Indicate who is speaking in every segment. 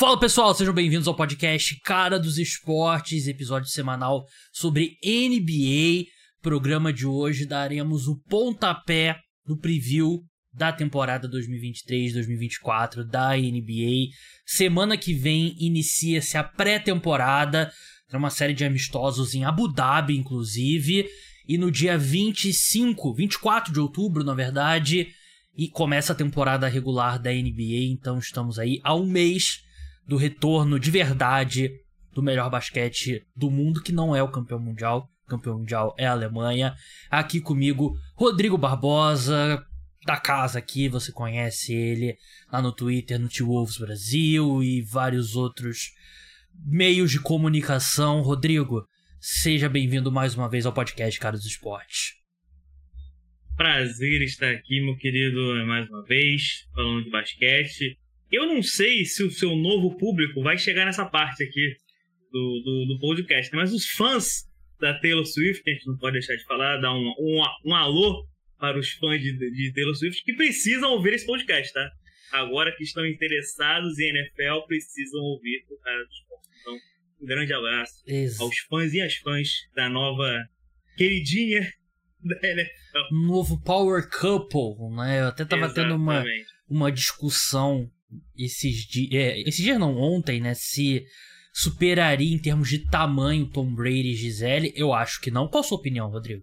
Speaker 1: Fala pessoal, sejam bem-vindos ao podcast Cara dos Esportes, episódio semanal sobre NBA. Programa de hoje daremos o pontapé no preview da temporada 2023-2024 da NBA. Semana que vem inicia-se a pré-temporada, tem uma série de amistosos em Abu Dhabi, inclusive, e no dia 25, 24 de outubro, na verdade, e começa a temporada regular da NBA, então estamos aí há um mês do retorno de verdade do melhor basquete do mundo, que não é o campeão mundial. O campeão mundial é a Alemanha. Aqui comigo, Rodrigo Barbosa, da casa aqui, você conhece ele lá no Twitter, no T-Wolves Brasil e vários outros meios de comunicação. Rodrigo, seja bem-vindo mais uma vez ao podcast Caros dos Esportes.
Speaker 2: Prazer estar aqui, meu querido, mais uma vez, falando de basquete. Eu não sei se o seu novo público vai chegar nessa parte aqui do, do, do podcast, mas os fãs da Taylor Swift, a gente não pode deixar de falar, dar um, um, um alô para os fãs de, de Taylor Swift que precisam ouvir esse podcast, tá? Agora que estão interessados em NFL, precisam ouvir o cara dos pontos. Então, um grande abraço
Speaker 1: Exato.
Speaker 2: aos fãs e às fãs da nova queridinha da NFL.
Speaker 1: Novo Power Couple, né? Eu até tava tendo uma,
Speaker 2: Exatamente.
Speaker 1: uma discussão esses dias. É, esses dias não, ontem, né? Se superaria em termos de tamanho Tom Brady e Gisele. Eu acho que não. Qual a sua opinião, Rodrigo?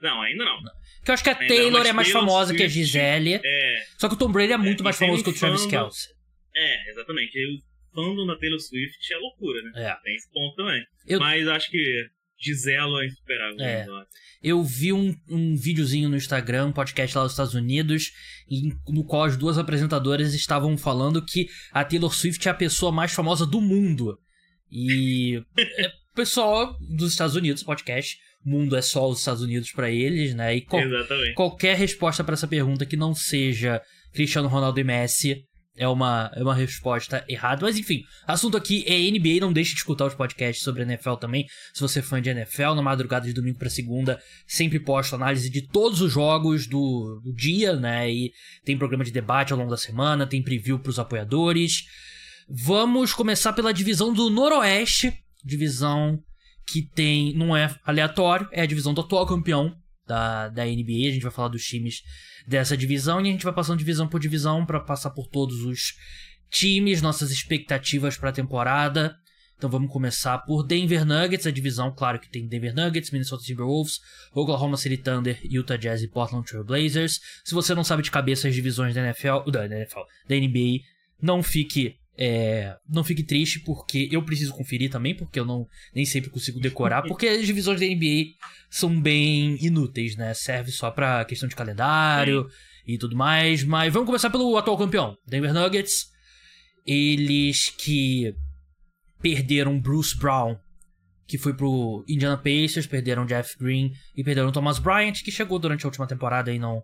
Speaker 2: Não, ainda não.
Speaker 1: Porque eu acho que a
Speaker 2: Ainda
Speaker 1: Taylor
Speaker 2: mais
Speaker 1: é mais
Speaker 2: Taylor
Speaker 1: famosa que a
Speaker 2: Swift.
Speaker 1: Gisele.
Speaker 2: É,
Speaker 1: Só que o Tom Brady é muito
Speaker 2: e
Speaker 1: mais famoso que o Travis
Speaker 2: fandom-
Speaker 1: Kelce.
Speaker 2: é, exatamente. O fandom da Taylor Swift é loucura, né?
Speaker 1: É.
Speaker 2: Tem esse ponto também.
Speaker 1: Eu-
Speaker 2: Mas acho que Giselo é insuperável.
Speaker 1: É.
Speaker 2: né?
Speaker 1: Eu vi um, um videozinho no Instagram, um podcast lá dos Estados Unidos, em- no qual as duas apresentadoras estavam falando que a Taylor Swift é a pessoa mais famosa do mundo. E é, pessoal dos Estados Unidos, podcast, o mundo é só os Estados Unidos pra eles, né? E qualquer resposta pra essa pergunta que não seja Cristiano Ronaldo e Messi é uma, é uma resposta errada. Mas enfim, assunto aqui é NBA. Não deixe de escutar os podcasts sobre NFL também. Se você é fã de NFL, na madrugada de domingo pra segunda, sempre posto análise de todos os jogos do, do dia, né? E tem programa de debate ao longo da semana, tem preview pros apoiadores. Vamos começar pela divisão do Noroeste, divisão que tem. não é aleatório, é a divisão do atual campeão da, da NBA. A gente vai falar dos times dessa divisão e a gente vai passando divisão por divisão para passar por todos os times, nossas expectativas para a temporada. Então vamos começar por Denver Nuggets, a divisão, claro que tem Denver Nuggets, Minnesota Timberwolves, Oklahoma City Thunder, Utah Jazz e Portland Trail Blazers. Se você não sabe de cabeça as divisões da NFL, da NFL, da NBA, não fique é, não fique triste porque eu preciso conferir também, porque eu não nem sempre consigo decorar, porque as divisões da NBA são bem inúteis, né? Serve só pra questão de calendário e tudo mais. Mas vamos começar pelo atual campeão, Denver Nuggets. Eles que perderam Bruce Brown, que foi pro Indiana Pacers, perderam Jeff Green e perderam Thomas Bryant, que chegou durante a última temporada e não,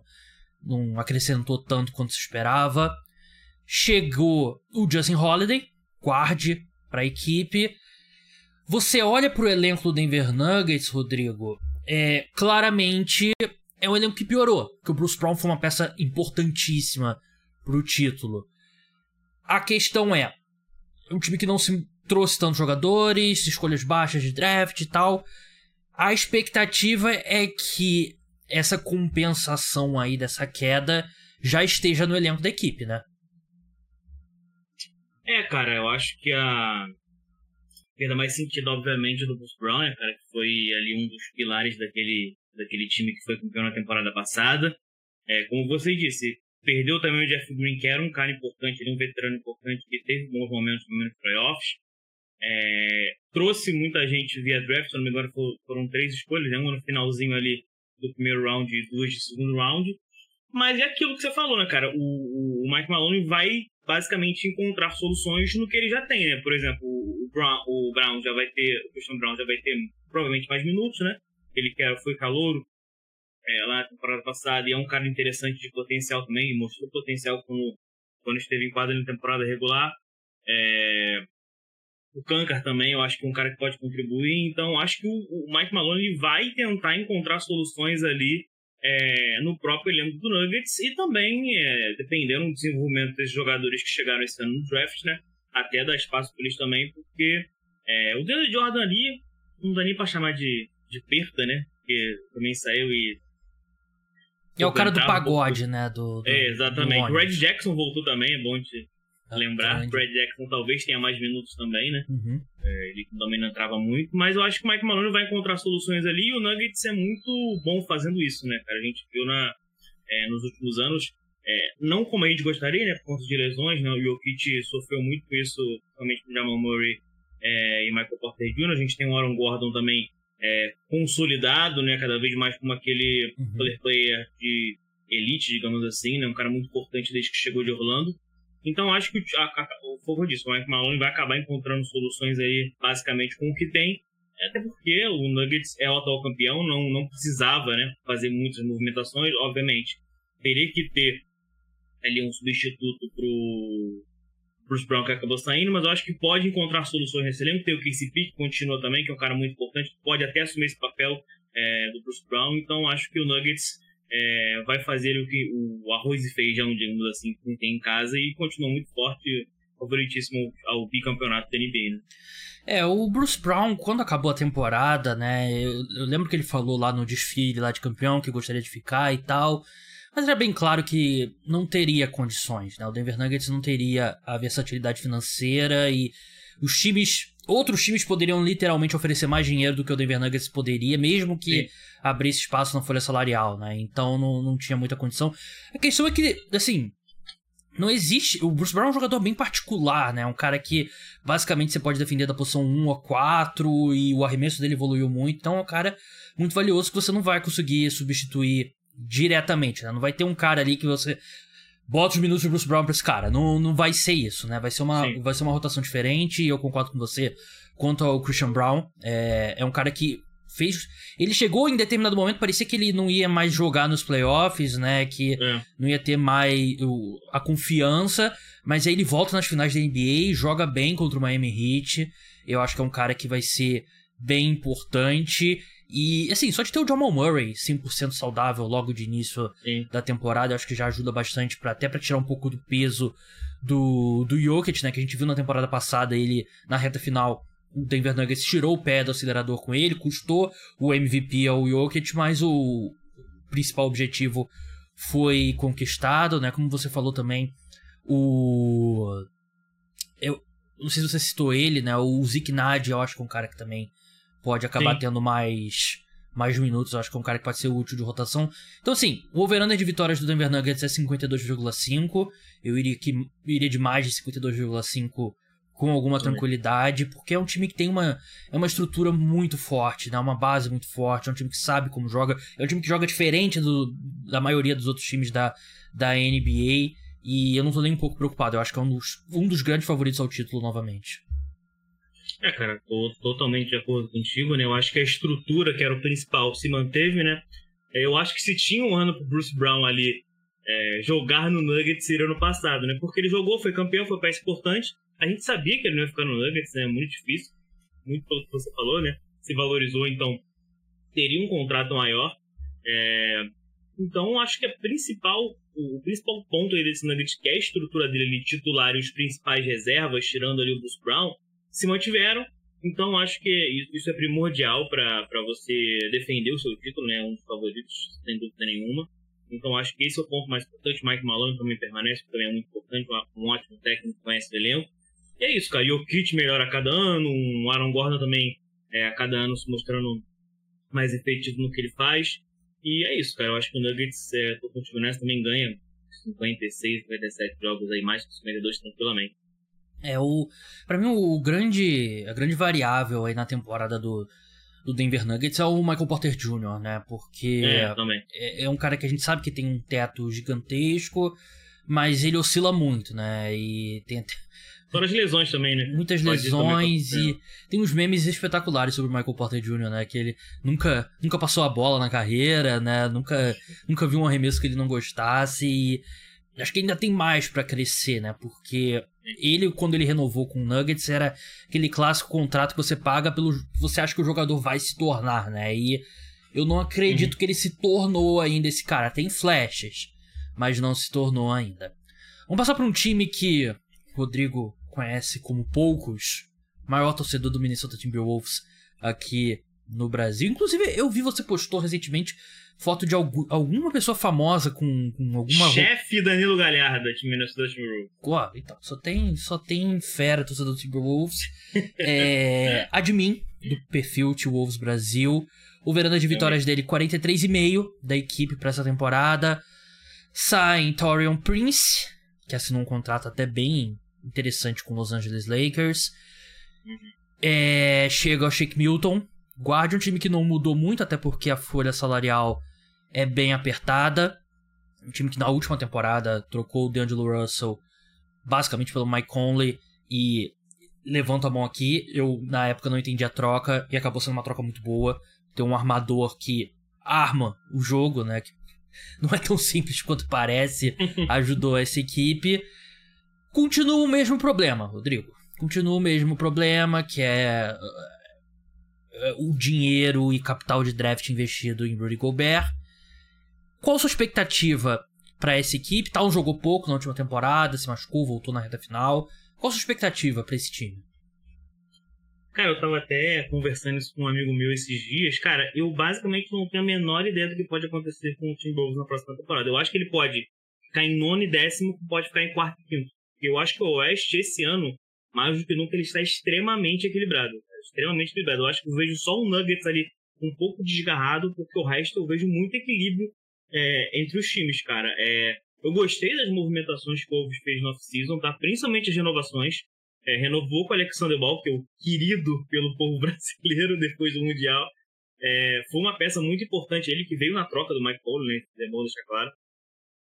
Speaker 1: não acrescentou tanto quanto se esperava. Chegou o Justin Holiday, guarde para a equipe. Você olha pro elenco do Denver Nuggets, Rodrigo, é claramente é um elenco que piorou, que o Bruce Brown foi uma peça importantíssima pro título. A questão é, é um time que não se trouxe tantos jogadores, escolhas baixas de draft e tal. A expectativa é que essa compensação aí dessa queda já esteja no elenco da equipe, né?
Speaker 2: É, cara, eu acho que a perda mais sentido, obviamente, do Bruce Brown, né, cara, que foi ali um dos pilares daquele, daquele time que foi campeão na temporada passada. É, como você disse, perdeu também o Jeff Green, que era um cara importante, é um veterano importante, que teve bons momentos no playoffs. É, trouxe muita gente via draft, se não me engano foram, três escolhas, né, uma no finalzinho ali do primeiro round e duas de segundo round. Mas é aquilo que você falou, né, cara? O, o, Mike Maloney vai basicamente encontrar soluções no que ele já tem, né? Por exemplo, o Brown, o Brown já vai ter, o Christian Brown já vai ter provavelmente mais minutos, né? Ele que foi calouro é, lá na temporada passada e é um cara interessante de potencial também, mostrou potencial quando, quando esteve em quadra na temporada regular. É, o Kankar também, eu acho que é um cara que pode contribuir. Então, acho que o, o Mike Maloney ele vai tentar encontrar soluções ali é, no próprio elenco do Nuggets e também, é, dependendo do desenvolvimento desses jogadores que chegaram esse ano no draft, né? até dar espaço para eles também, porque é, o Deandre Jordan ali não dá nem pra chamar de, de perda, né? Porque também saiu e.
Speaker 1: É o cara do pagode, né? Do, do
Speaker 2: é, exatamente. O Red Jackson voltou também, é bom de lembrar. O Red Jackson talvez tenha mais minutos também, né?
Speaker 1: Uhum.
Speaker 2: É, ele também não entrava muito, mas eu acho que o Mike Maloney vai encontrar soluções ali e o Nuggets é muito bom fazendo isso, né, cara? A gente viu na, é, nos últimos anos, é, não como a gente gostaria, né, por conta de lesões, né? O Jokic sofreu muito com isso, principalmente com o Jamal Murray é, e Michael Porter Jr. A gente tem o Aaron Gordon também é, consolidado, né, cada vez mais como aquele uhum. player de elite, digamos assim, né, um cara muito importante desde que chegou de Orlando. Então acho que a, a, o fogo disso, o Mike Malone vai acabar encontrando soluções aí, basicamente com o que tem, até porque o Nuggets é o atual campeão, não, não precisava né, fazer muitas movimentações, obviamente. Teria que ter ali um substituto pro Bruce Brown que acabou saindo, mas eu acho que pode encontrar soluções nesse elenco. Tem o KCP que continua também, que é um cara muito importante, pode até assumir esse papel é, do Bruce Brown. Então acho que o Nuggets é, vai fazer o que o arroz e feijão, digamos assim, que tem em casa e continua muito forte, favoritíssimo ao bicampeonato da NBA, né?
Speaker 1: É, o Bruce Brown, quando acabou a temporada, né, eu, eu lembro que ele falou lá no desfile lá de campeão que gostaria de ficar e tal. Mas era bem claro que não teria condições, né? O Denver Nuggets não teria a versatilidade financeira e os times. Outros times poderiam literalmente oferecer mais dinheiro do que o Denver Nuggets poderia, mesmo que Sim. abrisse espaço na folha salarial, né? Então não, não tinha muita condição. A questão é que, assim, não existe. O Bruce Brown é um jogador bem particular, né? Um cara que basicamente você pode defender da posição 1 a 4 e o arremesso dele evoluiu muito. Então é um cara muito valioso que você não vai conseguir substituir diretamente, né? Não vai ter um cara ali que você bota os minutos do Bruce Brown pra esse cara. Não, não vai ser isso, né? Vai ser, uma, vai ser uma rotação diferente e eu concordo com você quanto ao Christian Brown. É, é um cara que fez. Ele chegou em determinado momento, parecia que ele não ia mais jogar nos playoffs, né? Que é. não ia ter mais o, a confiança. Mas aí ele volta nas finais da NBA, joga bem contra o Miami Heat. Eu acho que é um cara que vai ser bem importante. E, assim, só de ter o Jamal Murray 100% saudável logo de início Sim. da temporada, eu acho que já ajuda bastante para até para tirar um pouco do peso do, do Jokic, né? Que a gente viu na temporada passada, ele na reta final, o Denver Nuggets tirou o pé do acelerador com ele, custou o MVP ao Jokic, mas o principal objetivo foi conquistado, né? Como você falou também, o. Eu não sei se você citou ele, né? O Zik Nad, eu acho que é um cara que também pode acabar Sim. tendo mais mais minutos. Eu acho que é um cara que pode ser útil de rotação. Então, assim, o over de vitórias do Denver Nuggets é 52,5. Eu iria, que, iria de mais de 52,5 com alguma Também. tranquilidade, porque é um time que tem uma, é uma estrutura muito forte, né? uma base muito forte, é um time que sabe como joga, é um time que joga diferente do, da maioria dos outros times da, da NBA. E eu não tô nem um pouco preocupado, eu acho que é um dos, um dos grandes favoritos ao título novamente.
Speaker 2: É, cara, tô totalmente de acordo contigo, né? Eu acho que a estrutura, que era o principal, se manteve, né? É, eu acho que se tinha um ano pro Bruce Brown ali é, jogar no Nuggets seria no passado, né? Porque ele jogou, foi campeão, foi peça importante. A gente sabia que ele não ia ficar no Nuggets, né? Muito difícil. Muito pelo que você falou, né? Se valorizou, então teria um contrato maior. É... Então, acho que a principal, o principal ponto aí desse Nuggets, que é a estrutura dele ali, titular e os principais reservas, tirando ali o Bruce Brown, se mantiveram. Então acho que isso é primordial para você defender o seu título, né? Um dos favoritos, sem dúvida nenhuma. Então acho que esse é o ponto mais importante. Mike Malone também permanece, também é muito importante, um ótimo técnico, conhece o elenco. E é isso, cara. o Kit melhora a cada ano, o Aaron Gordon também é, a cada ano se mostrando mais efetivo no que ele faz. E é isso, cara. Eu acho que o Nuggets, é, tô contigo nessa, também ganha 56, 57 jogos aí, mais que 52 tranquilamente.
Speaker 1: É o para mim o grande a grande variável aí na temporada do do Denver Nuggets é o Michael Porter Jr., né? Porque
Speaker 2: é,
Speaker 1: é, é, um cara que a gente sabe que tem um teto gigantesco, mas ele oscila muito, né? E tem
Speaker 2: Fora as lesões também, né?
Speaker 1: Muitas Pode lesões e tem uns memes espetaculares sobre o Michael Porter Jr., né? Que ele nunca, nunca passou a bola na carreira, né? Nunca, nunca viu um arremesso que ele não gostasse e acho que ainda tem mais para crescer, né? Porque ele, quando ele renovou com o Nuggets, era aquele clássico contrato que você paga pelo. Você acha que o jogador vai se tornar, né? E eu não acredito uhum. que ele se tornou ainda esse cara. Tem flashes, mas não se tornou ainda. Vamos passar para um time que Rodrigo conhece como poucos, maior torcedor do Minnesota Timberwolves aqui no Brasil. Inclusive, eu vi você postou recentemente foto de algum, alguma pessoa famosa com, com alguma.
Speaker 2: Chefe Danilo Galhardo, de Minnesota Timberwolves.
Speaker 1: Ué, então, só tem, só tem fera torcedor do Timberwolves. é, admin do perfil T-Wolves Brasil. O verano de vitórias dele, 43,5 da equipe para essa temporada. Sai Torian Prince, que assinou um contrato até bem interessante com Los Angeles Lakers. Uhum. É, chega o Shake Milton, guarde um time que não mudou muito, até porque a folha salarial é bem apertada. Um time que na última temporada trocou o DeAngelo Russell basicamente pelo Mike Conley e levanto a mão aqui, eu na época não entendi a troca e acabou sendo uma troca muito boa. Tem um armador que arma o jogo, né? Que não é tão simples quanto parece, ajudou essa equipe. Continua o mesmo problema, Rodrigo. Continua o mesmo problema, que é o dinheiro e capital de draft investido em Rudy Gobert. Qual sua expectativa para essa equipe? Tal jogou pouco na última temporada, se machucou, voltou na reta final. Qual sua expectativa para esse time?
Speaker 2: Cara, eu tava até conversando isso com um amigo meu esses dias. Cara, eu basicamente não tenho a menor ideia do que pode acontecer com o Timberwolves na próxima temporada. Eu acho que ele pode ficar em nono e décimo, pode ficar em quarto e quinto. Eu acho que o Oeste, esse ano, mais do que nunca, ele está extremamente equilibrado. Extremamente equilibrado. Eu acho que eu vejo só o Nuggets ali um pouco desgarrado, porque o resto eu vejo muito equilíbrio é, entre os times, cara. É, eu gostei das movimentações que o Wolves fez no off-season, tá? principalmente as renovações. É, renovou com o Alexander Ball, que é o querido pelo povo brasileiro depois do Mundial. É, foi uma peça muito importante, ele que veio na troca do Mike Conley, né? é bom deixar claro,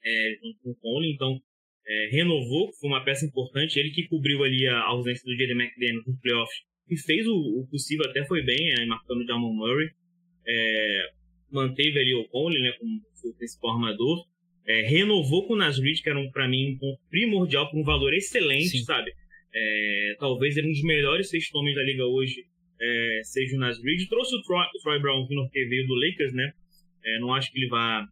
Speaker 2: é, com o Conley, então é, renovou, foi uma peça importante, ele que cobriu ali a ausência do Jaden McDaniel nos playoffs e fez o, o, possível, até foi bem, né, marcando o Jamal Murray, é, manteve ali o Conley né, como seu principal armador, é, renovou com o Nasrid, que era um, para mim um ponto primordial, com um valor excelente, Sim. sabe? É, talvez ele um dos melhores seis homens da liga hoje é, seja o Nasrid. Trouxe o Troy, o Troy Brown Jr., que veio do Lakers, né? É, não acho que ele vá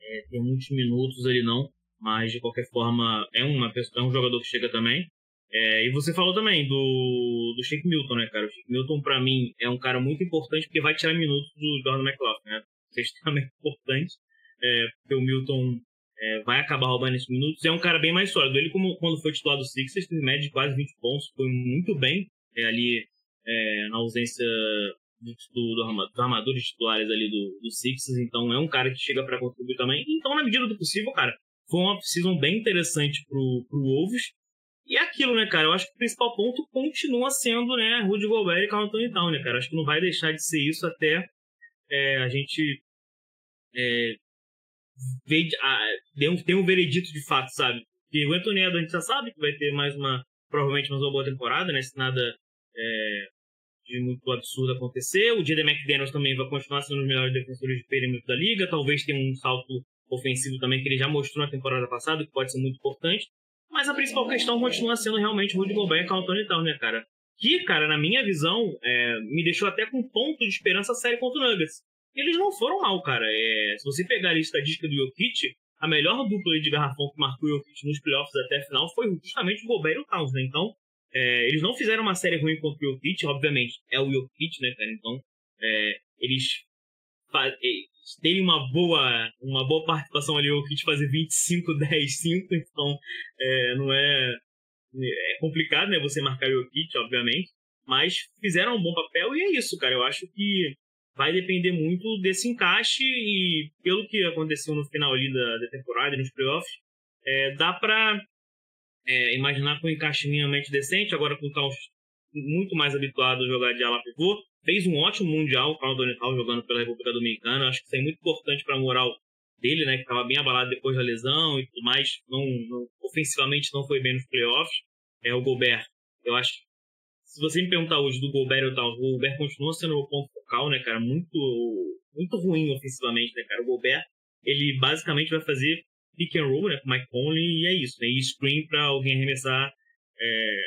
Speaker 2: é, ter muitos minutos ali, não. Mas, de qualquer forma, é, uma pessoa, é um jogador que chega também. É, e você falou também do, do Shake Milton, né, cara? O Shake Milton, para mim, é um cara muito importante porque vai tirar minutos do Jordan McLaughlin, né? Isso é extremamente importante, é, porque o Milton é, vai acabar roubando esses minutos. É um cara bem mais sólido. Ele, como, quando foi titular do Sixers, teve média de quase 20 pontos, foi muito bem é, ali é, na ausência do, do, do armadores titulares ali do, do Sixers. Então é um cara que chega para contribuir também. Então, na medida do possível, cara, foi uma season bem interessante pro, pro Wolves. E é aquilo, né, cara? Eu acho que o principal ponto continua sendo, né, Rudy Gobert e Carl Anthony Town, né, cara? Acho que não vai deixar de ser isso até é, a gente é, ver, a, ter, um, ter um veredito de fato, sabe? Porque o Anthony Edwards a gente já sabe que vai ter mais uma, provavelmente mais uma boa temporada, né? Se nada é, de muito absurdo acontecer. O Jaden McDaniels também vai continuar sendo um dos melhores defensores de perímetro da liga. Talvez tenha um salto ofensivo também que ele já mostrou na temporada passada, que pode ser muito importante. Mas a principal questão continua sendo realmente Rudy Gobert e o Anthony Towns, né, cara? Que, cara, na minha visão, é, me deixou até com um ponto de esperança séria contra o Nuggets. Eles não foram mal, cara. É, se você pegar a estadística do Jokic, a melhor dupla de garrafão que marcou o Jokic nos playoffs até a final foi justamente o Gobert e o Towns, né? Então, é, eles não fizeram uma série ruim contra o Jokic, obviamente. É o Jokic, né, cara? Então, é, eles terem uma boa, uma boa participação ali, o Kit fazer 25, 10, 5, então é, não é. É complicado, né? Você marcar o Kit, obviamente. Mas fizeram um bom papel e é isso, cara. Eu acho que vai depender muito desse encaixe e pelo que aconteceu no final ali da, da temporada, nos playoffs, é, dá pra é, imaginar com um encaixe minimamente decente, agora com o Towns muito mais habituado a jogar de ala pivô, Fez um ótimo Mundial, o Carlos Donital jogando pela República Dominicana. Acho que isso é muito importante para a moral dele, né? Que estava bem abalado depois da lesão e tudo mais. Não, não, ofensivamente não foi bem nos playoffs. É o Gobert. Eu acho que se você me perguntar hoje do Gobert ou tal, o Gobert continua sendo o ponto focal, né, cara? Muito, muito ruim ofensivamente, né, cara? O Gobert, ele basicamente vai fazer pick and roll, né, com o Mike Conley e é isso, né? E screen para alguém arremessar é,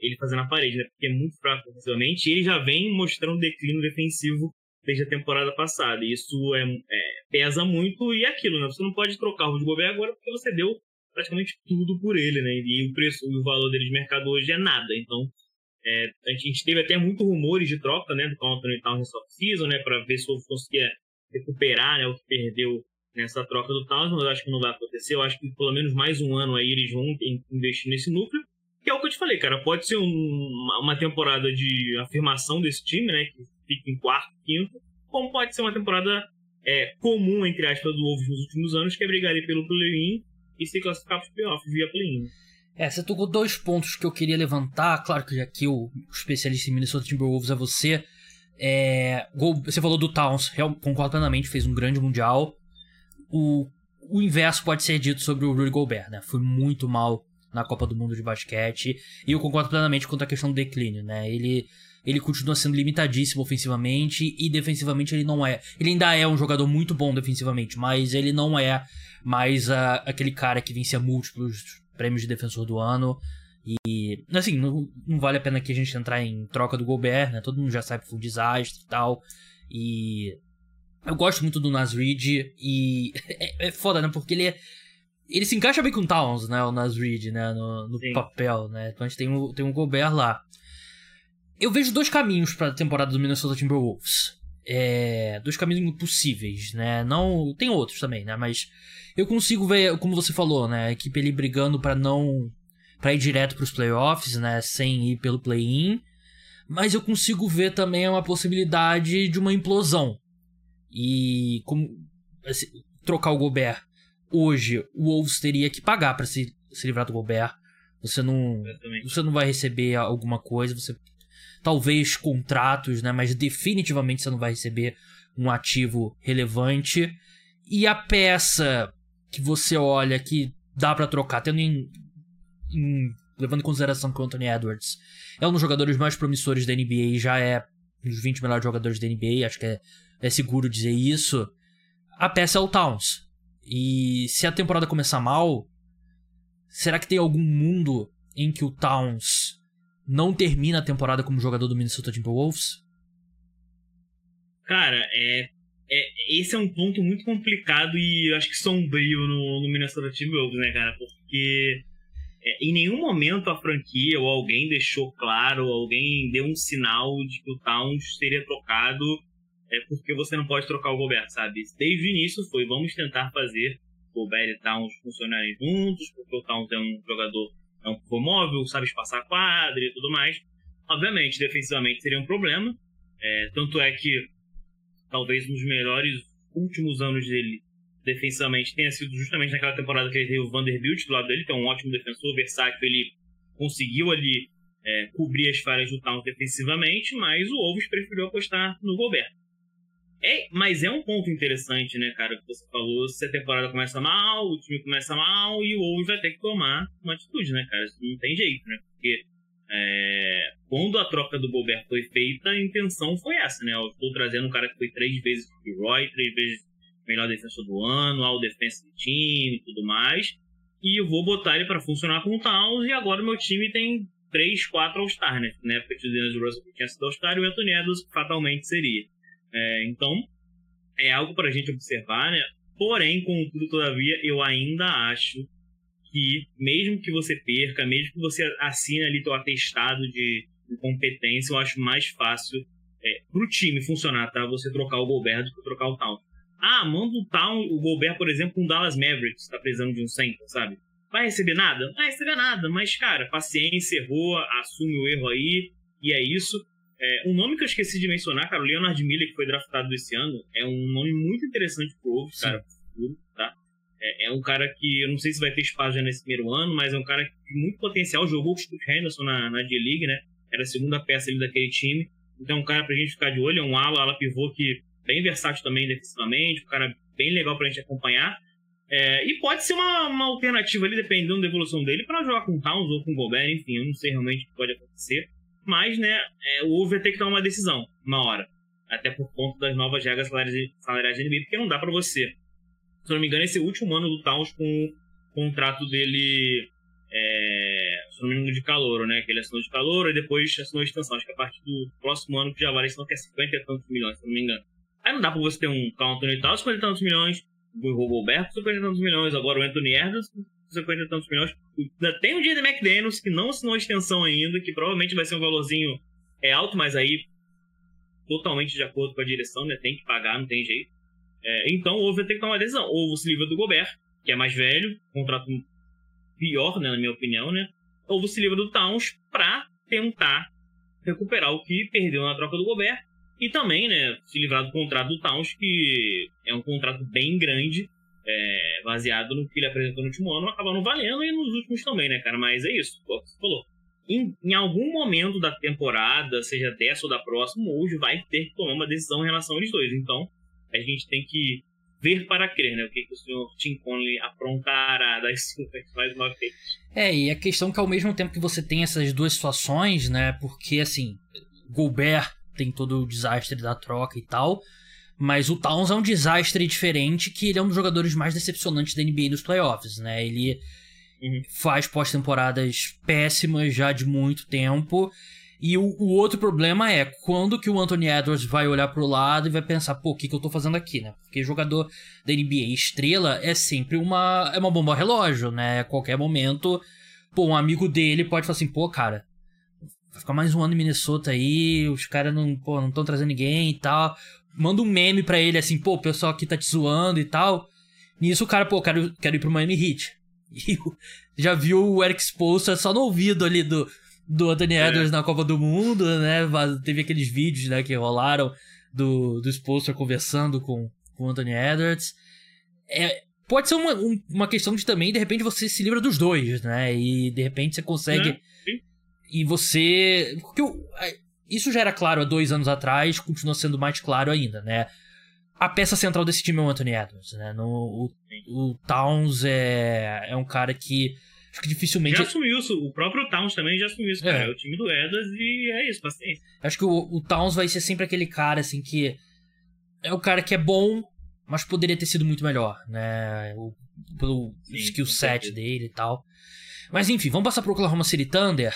Speaker 2: ele fazendo a parede, né? Porque é muito fraco ofensivamente. E ele já vem mostrando declínio defensivo desde a temporada passada. E isso é, é, pesa muito e é aquilo, né? Você não pode trocar o Rudy Gobert agora porque você deu praticamente tudo por ele, né? E o preço e o valor dele de mercado hoje é nada. Então, é, a gente teve até muito rumores de troca, né, do Anthony Towns nessa season, né, para ver se o conseguia recuperar, né, o que perdeu nessa troca do Towns, mas acho que não vai acontecer. Eu acho que pelo menos mais um ano aí eles vão investir nesse núcleo. Que é o que eu te falei, cara. Pode ser um, uma temporada de afirmação desse time, né, que fica em quarto, quinto, como pode ser uma temporada é, comum, entre aspas, do Wolves nos últimos anos, que é brigar ali pelo play-in e se classificar para os playoffs via play-in.
Speaker 1: É, você tocou dois pontos que eu queria levantar. Claro que aqui o especialista em Minnesota Timberwolves é você. É, você falou do Towns, concordo plenamente, fez um grande mundial. O, o inverso pode ser dito sobre o Rudy Gobert, né? Foi muito mal na Copa do Mundo de basquete. E eu concordo plenamente quanto à questão do declínio, né? Ele, ele continua sendo limitadíssimo ofensivamente e defensivamente ele não é. Ele ainda é um jogador muito bom defensivamente, mas ele não é mais uh, aquele cara que vencia múltiplos prêmios de defensor do ano. E, assim, não, não vale a pena aqui a gente entrar em troca do Gobert, né? Todo mundo já sabe que foi um desastre e tal. E. Eu gosto muito do Nas e. É, é foda, né? Porque ele é. Ele se encaixa bem com o Towns, né? O Nas Reed, né? No, no papel, né? Então a gente tem o, tem o Gobert lá. Eu vejo dois caminhos para a temporada do Minnesota Timberwolves. É, dois caminhos possíveis, né? Não tem outros também, né? Mas eu consigo ver, como você falou, né? A equipe ali brigando para não para ir direto para os playoffs, né? Sem ir pelo play-in. Mas eu consigo ver também uma possibilidade de uma implosão. E como assim, trocar o Gobert hoje, o Wolves teria que pagar para se, se livrar do Gobert. Você não, você não vai receber alguma coisa, você talvez contratos, né? Mas definitivamente você não vai receber um ativo relevante. E a peça que você olha que dá para trocar, tendo em, em, levando em consideração que o Anthony Edwards é um dos jogadores mais promissores da NBA e já é um dos 20 melhores jogadores da NBA, acho que é, é seguro dizer isso. A peça é o Towns. E se a temporada começar mal, será que tem algum mundo em que o Towns não termina a temporada como jogador do Minnesota Timberwolves?
Speaker 2: Cara, é, é, esse é um ponto muito complicado e eu acho que sombrio no, no Minnesota Timberwolves, né, cara? Porque é, em nenhum momento a franquia ou alguém deixou claro, alguém deu um sinal de que o Towns seria trocado é porque você não pode trocar o Gobert, sabe? Desde o início foi, vamos tentar fazer o Gobert e Towns funcionarem juntos, porque o Towns é um jogador é um móvel, sabe espaçar quadra e tudo mais. Obviamente, defensivamente seria um problema. É, tanto é que talvez um dos melhores últimos anos dele defensivamente tenha sido justamente naquela temporada que ele teve o Vanderbilt do lado dele, que é um ótimo defensor, versátil. Ele conseguiu ali é, cobrir as falhas do Towns defensivamente, mas o Wolves preferiu apostar no Gobert. É, mas é um ponto interessante, né, cara, que você falou, se a temporada começa mal, o time começa mal e o Wolves vai ter que tomar uma atitude, né, cara? Não tem jeito, né? Porque é, quando a troca do Gobert foi feita, a intenção foi essa, né? Eu estou trazendo um cara que foi três vezes o Roy, três vezes melhor defensor do ano, ao defensa do time e tudo mais, e eu vou botar ele para funcionar com o Towns, e agora o meu time tem três, quatro All-Star, né? Na época de Russell que tinha sido All-Star e o Anthony Edwards fatalmente seria. É, então, é algo para a gente observar, né? Porém, contudo, todavia, eu ainda acho que, mesmo que você perca, mesmo que você assine ali teu atestado de, competência, eu acho mais fácil é, pro time funcionar, tá? Você trocar o Gobert do que trocar o Town. Ah, manda o Town, o Gobert, por exemplo, com o Dallas Mavericks, tá precisando de um center, sabe? Vai receber nada? Não vai receber nada, mas, cara, paciência, errou, assume o erro aí, e é isso. É, um nome que eu esqueci de mencionar, cara, o Leonard Miller, que foi draftado esse ano, é um nome muito interessante pro Wolves, cara, futuro, tá? É, é, um cara que eu não sei se vai ter espaço já nesse primeiro ano, mas é um cara de muito potencial, jogou com o Stuart Henderson na, na D-League, né? Era a segunda peça ali daquele time. Então é um cara pra gente ficar de olho, é um ala, ala pivô que bem versátil também defensivamente, um cara bem legal pra gente acompanhar. É, e pode ser uma, uma alternativa ali, dependendo da evolução dele, para jogar com Towns ou com Gobert, enfim, eu não sei realmente o que pode acontecer. Mas, né, é, o vai ter que tomar uma decisão, uma hora. Até por conta das novas regras salariais de NBA, porque não dá para você. Se eu não me engano, esse é o último ano do Towns com o contrato dele, é, se não me engano, de calor, né? Que ele assinou de calor e depois assinou de extensão. Acho que a partir do próximo ano que já vale, senão que é 50 e tantos milhões, se não me engano. Aí não dá pra você ter um Carl Anthony Towns 50 e tantos milhões, o Gobert 50 e tantos milhões, agora o Anthony Edwards 50 e tantos milhões. Ainda tem o J.D. McDaniels, que não assinou extensão ainda, que provavelmente vai ser um valorzinho é alto, mas aí totalmente de acordo com a direção, né? Tem que pagar, não tem jeito. É, então o Wolves vai ter que tomar uma decisão. Ou se livra do Gobert, que é mais velho, contrato pior, né, na minha opinião, né? Ou se livra do Towns pra tentar recuperar o que perdeu na troca do Gobert. E também, né, se livrar do contrato do Towns, que é um contrato bem grande, é, baseado no que ele apresentou no último ano, acaba não valendo e nos últimos também, né, cara? Mas é isso, como você falou. Em, em, algum momento da temporada, seja dessa ou da próxima, hoje vai ter que tomar uma decisão em relação aos dois. Então, a gente tem que ver para crer, né? O que, que o senhor Tim Conley aprontará das 59 vez.
Speaker 1: É, e a questão que ao mesmo tempo que você tem essas duas situações, né? Porque, assim, Gobert tem todo o desastre da troca e tal, mas o Towns é um desastre diferente que ele é um dos jogadores mais decepcionantes da NBA nos playoffs, né? Ele uhum. faz pós-temporadas péssimas já de muito tempo e o, o, outro problema é quando que o Anthony Edwards vai olhar pro lado e vai pensar, pô, o que, que eu tô fazendo aqui, né? Porque jogador da NBA estrela é sempre uma, é uma bomba relógio, né? A qualquer momento, pô, um amigo dele pode falar assim, pô, cara, vai ficar mais um ano em Minnesota aí, os caras não, pô, não estão trazendo ninguém e tal. Manda um meme pra ele assim, pô, o pessoal aqui tá te zoando e tal. Nisso o cara, pô, quero, quero ir pro Miami Heat. E já viu o Eric Spoelstra só no ouvido ali do, do Anthony é. Edwards na Copa do Mundo, né? Teve aqueles vídeos, né, que rolaram do, do Spolster conversando com, com o Anthony Edwards. É, pode ser uma, uma questão de também, de repente, você se livra dos dois, né? E de repente você consegue. É, e você. Porque eu, isso já era claro há dois anos atrás, continua sendo mais claro ainda, né? A peça central desse time é o Anthony Edwards, né? No, o, o Towns é, é um cara que Acho que dificilmente.
Speaker 2: Já assumiu isso. O próprio Towns também já assumiu isso, cara. É, é o time do Edwards e é isso, paciência.
Speaker 1: Acho que o, o Towns vai ser sempre aquele cara, assim, que. É o cara que é bom, mas poderia ter sido muito melhor, né? O, pelo skill set dele e tal. Mas enfim, vamos passar pro Oklahoma City Thunder.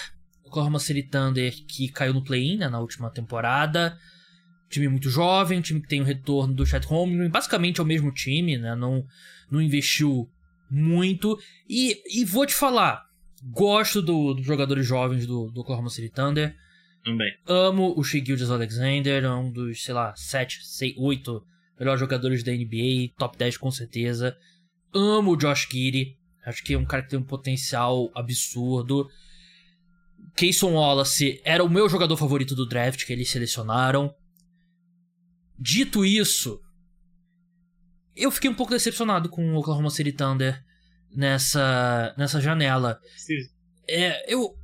Speaker 1: Oklahoma City Thunder que caiu no play-in né, na última temporada. time muito jovem, um time que tem o retorno do Chet Holmgren. Basicamente é o mesmo time, né? Não, não investiu muito. E, e vou te falar, gosto dos do jogadores jovens do, do Oklahoma City Thunder.
Speaker 2: Também.
Speaker 1: Amo o Shea Alexander, é um dos, sei lá, 7, 6, 8 melhores jogadores da NBA, top 10 com certeza. Amo o Josh Giddy, acho que é um cara que tem um potencial absurdo. Kayson Wallace era o meu jogador favorito do draft que eles selecionaram. Dito isso, eu fiquei um pouco decepcionado com o Oklahoma City Thunder nessa, nessa janela. É, eu.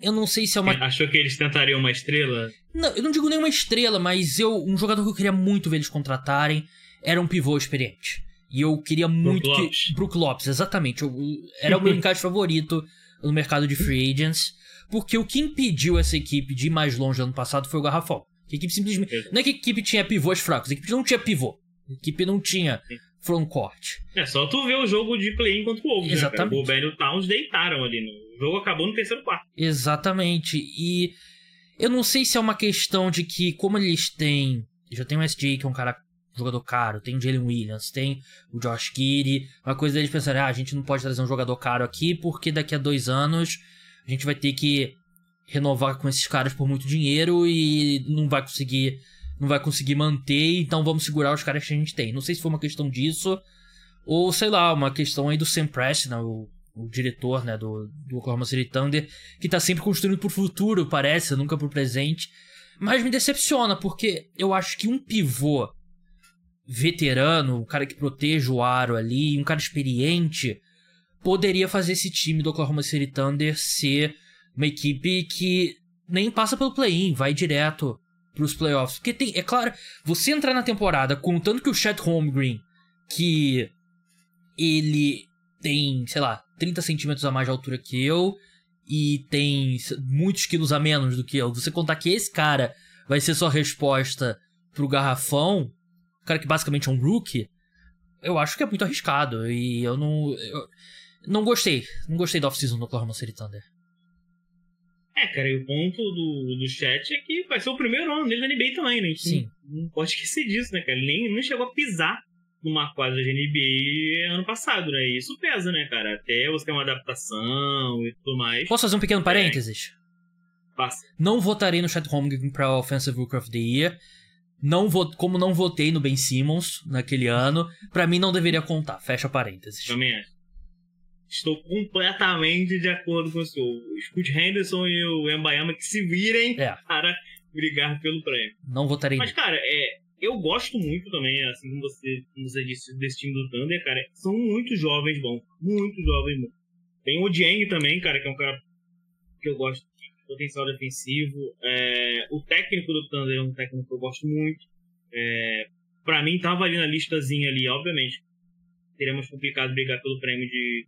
Speaker 1: Eu não sei se é uma.
Speaker 2: Achou que eles tentariam uma estrela?
Speaker 1: Não, eu não digo nenhuma estrela, mas eu. Um jogador que eu queria muito ver eles contratarem era um pivô experiente. E eu queria muito Brook
Speaker 2: que. Lopes.
Speaker 1: Brook Lopes, exatamente. Eu, era o meu encaixe favorito no mercado de free agents. Porque o que impediu essa equipe de ir mais longe ano passado foi o garrafão. A equipe simplesmente. Não é que a equipe tinha pivôs fracos, a equipe não tinha pivô. A equipe não tinha frontcourt.
Speaker 2: É só tu ver o jogo de play enquanto o Wolves,
Speaker 1: Exatamente.
Speaker 2: Né, o Gobert e o Towns deitaram ali. No... O jogo acabou no terceiro quarto.
Speaker 1: Exatamente. E eu não sei se é uma questão de que, como eles têm. Já tem o SJ, que é um cara jogador caro, tem o Jalen Williams, tem o Josh Giddy. Uma coisa deles pensarem, ah, a gente não pode trazer um jogador caro aqui, porque daqui a dois anos a gente vai ter que renovar com esses caras por muito dinheiro e não vai conseguir não vai conseguir manter, então vamos segurar os caras que a gente tem. Não sei se foi uma questão disso, ou sei lá, uma questão aí do Sam Preston, né, o, o diretor né, do, do Oklahoma City Thunder, que tá sempre construindo pro futuro, parece, nunca pro presente. Mas me decepciona, porque eu acho que um pivô veterano, um cara que proteja o aro ali, um cara experiente, poderia fazer esse time do Oklahoma City Thunder ser uma equipe que nem passa pelo play-in, vai direto pros playoffs. Porque tem, é claro, você entrar na temporada contando que o Chet Holmgren, que ele tem, sei lá, 30 centímetros a mais de altura que eu e tem muitos quilos a menos do que eu, você contar que esse cara vai ser sua resposta pro garrafão, cara que basicamente é um rookie, eu acho que é muito arriscado e eu não. Eu não gostei. Não gostei da off-season do Oklahoma City Thunder.
Speaker 2: É, cara, e o ponto do, do chat é que vai ser o primeiro ano dele na NBA também, né?
Speaker 1: Sim.
Speaker 2: Não, não pode esquecer disso, né, cara? Ele nem, nem chegou a pisar numa quadra de NBA ano passado, né? E isso pesa, né, cara? Até você ter uma adaptação e tudo mais.
Speaker 1: Posso fazer um pequeno parênteses?
Speaker 2: É. Passa.
Speaker 1: Não votarei no Chat Holmgren pra Offensive Rookie of the Year. Não vot... Como não votei no Ben Simmons naquele ano, para mim não deveria contar. Fecha parênteses.
Speaker 2: Também acho. Estou completamente de acordo com o senhor. Scoot Henderson e o Embayama que se virem
Speaker 1: é.
Speaker 2: para brigar pelo prêmio.
Speaker 1: Não votarei.
Speaker 2: Mas, cara, é, eu gosto muito também, assim como você, como você disse, desse time do Thunder, cara. São muitos jovens bons. Muitos jovens bons. Tem o Dieng também, cara, que é um cara que eu gosto potencial defensivo. É, o técnico do Thunder é um técnico que eu gosto muito. É, para mim, tava ali na listazinha ali, obviamente. Seria mais complicado brigar pelo prêmio de,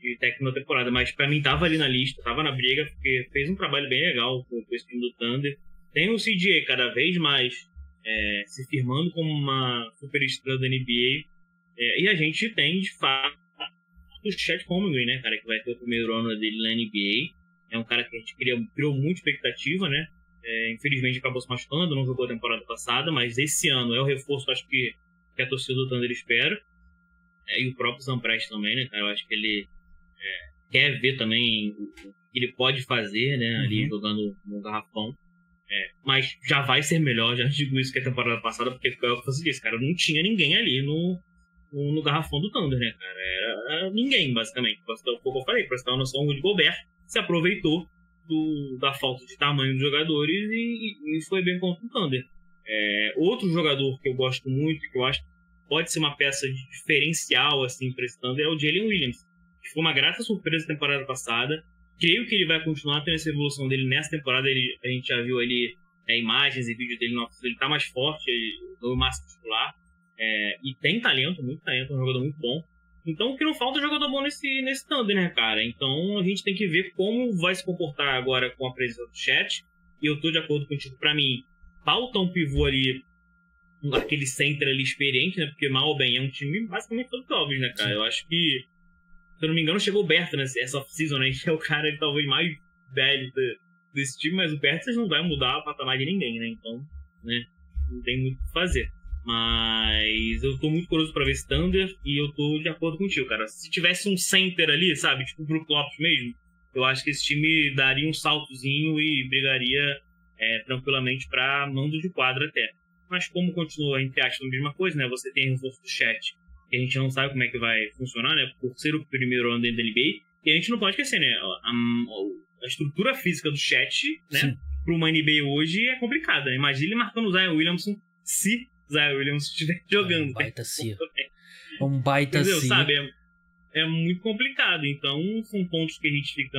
Speaker 2: de técnico da temporada, mas para mim tava ali na lista, tava na briga, porque fez um trabalho bem legal com, com esse time do Thunder. Tem o CJ cada vez mais é, se firmando como uma super estrela da NBA. É, e a gente tem, de fato, o Chet Holmgren, né, cara, que vai ter o primeiro ano dele na NBA. É um cara que a gente criou, criou muita expectativa, né? É, infelizmente acabou se machucando, não jogou a temporada passada, mas esse ano é o reforço, acho que, que a torcida do Thunder espera. É, e o próprio Zamprest também, né, cara? Eu acho que ele quer ver também o que ele pode fazer, né, ali uhum. jogando no garrafão. É, mas já vai ser melhor, já digo isso que a temporada passada, porque é o que você disse, cara, não tinha ninguém ali no, no, no garrafão do Thunder, né, cara? Era, era ninguém, basicamente. Foi o que eu falei, pra você ter uma noção, o Gobert se aproveitou do, da falta de tamanho dos jogadores e, e foi bem contra o Thunder. É, outro jogador que eu gosto muito, que eu acho que pode ser uma peça diferencial assim para esse Thunder, é o Jalen Williams, que foi uma grata surpresa na temporada passada. Creio que ele vai continuar tendo essa evolução dele nessa temporada. Ele, a gente já viu ali é, imagens e vídeos dele no ele tá mais forte, no máximo muscular. É, e tem talento, muito talento, é um jogador muito bom. Então, o que não falta é jogador bom nesse, nesse Thunder, né, cara? Então, a gente tem que ver como vai se comportar agora com a presença do chat. E eu tô de acordo contigo, pra mim, falta um pivô ali, aquele center ali experiente, né? Porque mal ou bem é um time basicamente todo jovens, né, cara? Sim. Eu acho que, se eu não me engano, chegou o Berta nessa off-season, né? Que é o cara talvez mais velho desse time, mas o Berta não vai mudar o patamar de ninguém, né? Então, né? Não tem muito o que fazer. Mas eu tô muito curioso pra ver esse Thunder e eu tô de acordo contigo, cara. Se tivesse um center ali, sabe? Tipo o Brook Lopes mesmo, eu acho que esse time daria um saltozinho e brigaria é, tranquilamente pra mando de quadra até. Mas como continua, entre aspas, a mesma coisa, né? Você tem reforço do chat, que a gente não sabe como é que vai funcionar, né? Por ser o primeiro ano dentro da NBA. E a gente não pode esquecer, né? A, a, a estrutura física do chat, né? Para uma NBA hoje é complicada. Imagina ele marcando o Zion Williamson se Zion Williams estiver jogando.
Speaker 1: É um baita cia. É um baita Entendeu? cia.
Speaker 2: Sabe? É, é, muito complicado. Então, são pontos que a gente fica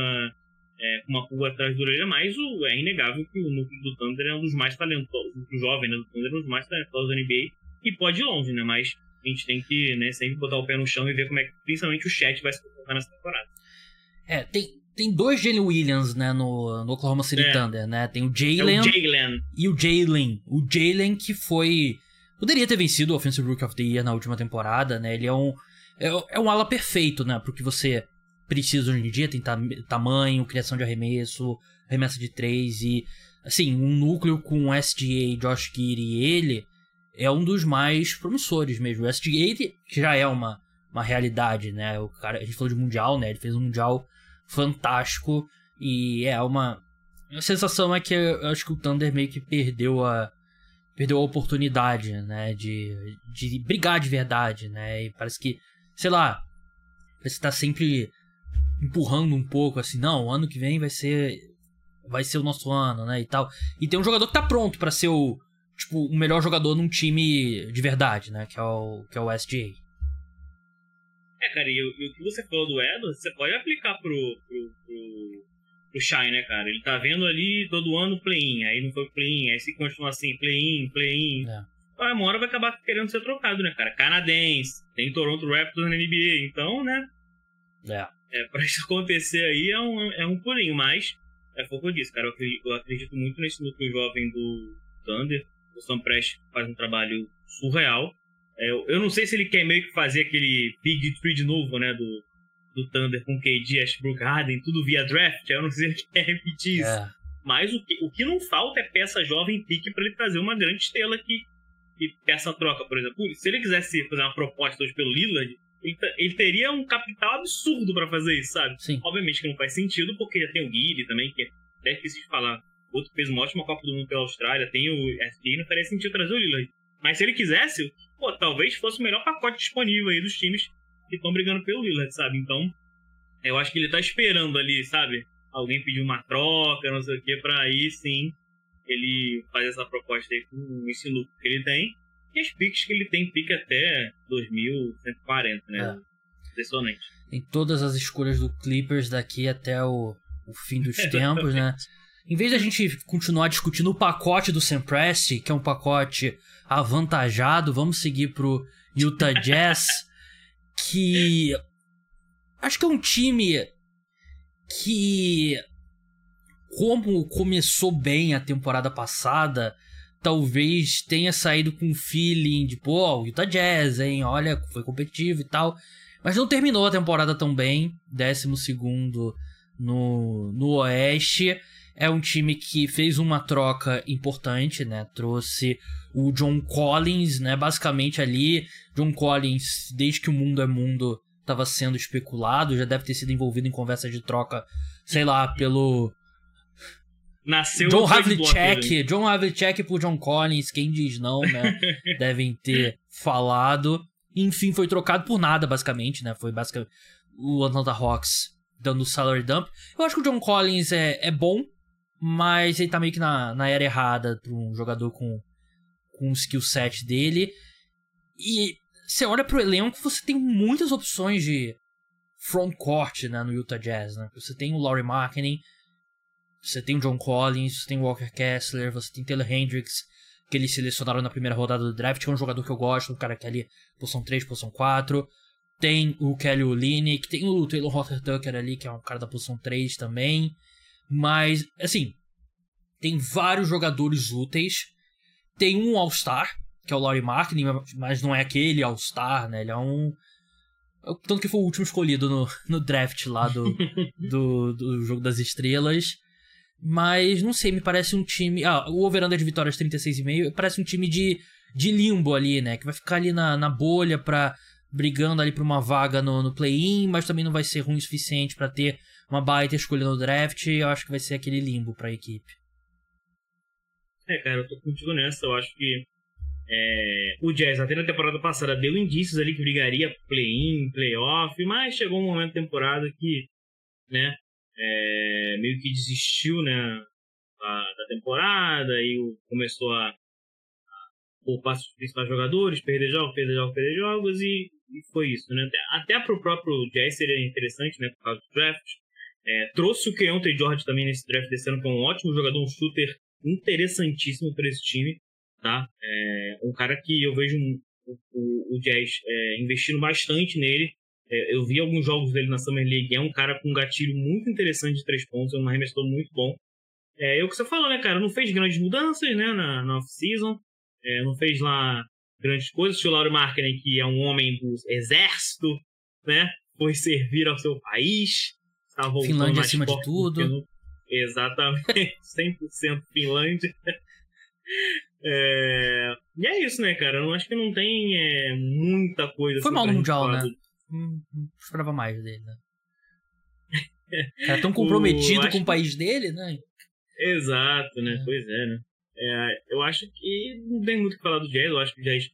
Speaker 2: é, com uma pulga atrás do orelha, mas o, é inegável que o núcleo do Thunder é um dos mais talentosos, o jovem né, do Thunder é um dos mais talentosos da NBA e pode ir longe, né? Mas a gente tem que né, sempre botar o pé no chão e ver como é que principalmente o chat vai se comportar nessa temporada.
Speaker 1: É, tem, tem dois Jalen Williams, né, no, no Oklahoma City é. Thunder, né? Tem o Jalen
Speaker 2: é
Speaker 1: e o Jalen. O Jalen que foi Poderia ter vencido o Offensive Rookie of the Year na última temporada, né? Ele é um, é, é um ala perfeito, né? Porque você precisa hoje em dia, tem tamanho, criação de arremesso, remessa de três e, assim, um núcleo com SGA, Josh Giddy e ele é um dos mais promissores mesmo. O SGA que já é uma, uma realidade, né? O cara, a gente falou de Mundial, né? Ele fez um Mundial fantástico e é uma... A sensação é que eu acho que o Thunder meio que perdeu a perdeu a oportunidade, né, de, de brigar de verdade, né, e parece que, sei lá, parece que tá sempre empurrando um pouco, assim, não, ano que vem vai ser, vai ser o nosso ano, né, e tal. E tem um jogador que tá pronto para ser o, tipo, o melhor jogador num time de verdade, né, que é o, que é o SGA.
Speaker 2: É, cara, e, o que você falou do Edwards, você pode aplicar pro, pro, pro pro Shine, né, cara? Ele tá vendo ali todo ano play-in, aí não foi play-in, aí se continua assim, play-in, play-in. É. Ah, uma hora vai acabar querendo ser trocado, né, cara? Canadense, tem Toronto Raptors na NBA, então, né?
Speaker 1: É.
Speaker 2: É, pra isso acontecer aí é um, é um pulinho, mas é foi o que eu disse, cara. Eu acredito, eu acredito muito nesse núcleo jovem do Thunder. O Sam Prest faz um trabalho surreal. É, eu, eu não sei se ele quer meio que fazer aquele Big Tree de novo, né? Do, do Thunder com KD, Ashbrook, Harden, tudo via draft, eu não sei se ele quer repetir isso. É. Mas o que, o que não falta é peça jovem pique para ele trazer uma grande estrela que, que essa troca, por exemplo. Se ele quisesse fazer uma proposta hoje pelo Lillard, ele, ele teria um capital absurdo para fazer isso, sabe?
Speaker 1: Sim.
Speaker 2: Obviamente que não faz sentido, porque já tem o Guile também, que até esqueci de falar. Outro fez uma ótima Copa do Mundo pela Austrália, tem o SG, não faria sentido trazer o Lillard. Mas se ele quisesse, pô, talvez fosse o melhor pacote disponível aí dos times que estão brigando pelo Lillard, sabe? Então, eu acho que ele tá esperando ali, sabe? Alguém pedir uma troca, não sei o que, pra aí sim ele fazer essa proposta aí com o ensino que ele tem. E as piques que ele tem, pique até 2140, né? É. Impressionante.
Speaker 1: Tem todas as escolhas do Clippers daqui até o, o fim dos tempos, né? Em vez da gente continuar discutindo o pacote do Sam Presti, que é um pacote avantajado, vamos seguir pro Utah Jazz, que acho que é um time que como começou bem a temporada passada, talvez tenha saído com um feeling de, pô, o Utah Jazz, hein, olha, foi competitivo e tal. Mas não terminou a temporada tão bem, 12 no, no Oeste. É um time que fez uma troca importante, né? Trouxe o John Collins, né? Basicamente ali, John Collins, desde que o mundo é mundo, estava sendo especulado, já deve ter sido envolvido em conversa de troca, sei lá, pelo
Speaker 2: Nasceu
Speaker 1: John Havlicek, John Havlicek por John Collins, quem diz não, né? Devem ter falado. Enfim, foi trocado por nada, basicamente, né? Foi basicamente o Atlanta Hawks dando salary dump. Eu acho que o John Collins é, é bom, mas ele tá meio que na, na era errada pra um jogador com, com o skill set dele. E você olha pro elenco, você tem muitas opções de frontcourt né, no Utah Jazz, né? Você tem o Laurie Marketing, você tem o John Collins, você tem o Walker Kessler, você tem Taylor Hendricks, que eles selecionaram na primeira rodada do draft, que é um jogador que eu gosto, um cara que é ali, posição 3, posição 4. Tem o Kelly Olynyk, tem o Taylor Horter Tucker ali, que é um cara da posição 3 também. Mas, assim, tem vários jogadores úteis. Tem um All-Star, que é o Laurie Marketing, mas não é aquele All-Star, né? Ele é um. É tanto que foi o último escolhido no, no draft lá do, do, do Jogo das Estrelas. Mas, não sei, me parece um time. Ah, o over de vitórias 36,5 parece um time de, de limbo ali, né? Que vai ficar ali na, na bolha pra. brigando ali pra uma vaga no, no play-in, mas também não vai ser ruim o suficiente para ter uma baita escolha no draft. Eu acho que vai ser aquele limbo pra equipe.
Speaker 2: É, cara, eu tô contigo nessa. Eu acho que é, o Jazz, até na temporada passada, deu indícios ali que brigaria play-in, play-off, mas chegou um momento da temporada que, né, é, meio que desistiu né, a, da temporada e começou a, a poupar os principais jogadores, perder jogos, perder jogos, perder jogos e, e foi isso. Né? Até, até para o próprio Jazz seria interessante né, por causa do draft. É, trouxe o Keontae George também nesse draft desse ano, que é um ótimo jogador, um shooter interessantíssimo para esse time. Tá? É, um cara que eu vejo um, o, o Jazz é, investindo bastante nele é, eu vi alguns jogos dele na Summer League. É um cara com um gatilho muito interessante de três pontos, é um arremessador muito bom. É, é o que você falou, né, cara? Não fez grandes mudanças, né, na, na off-season. É, não fez lá grandes coisas. O Lauro Markkinen, que é um homem do exército, né? Foi servir ao seu país. Tá
Speaker 1: Finlândia acima de tudo.
Speaker 2: No... Exatamente. 100% Finlândia. É... E é isso, né, cara? Eu acho que não tem é, muita coisa.
Speaker 1: Foi mal no Mundial, né? Hum, esperava mais dele, né? Cara tão comprometido o, com o país dele, né?
Speaker 2: Exato, né? É. Pois é, né? É, eu acho que não tem muito o que falar do Jazz. Eu acho que o Jazz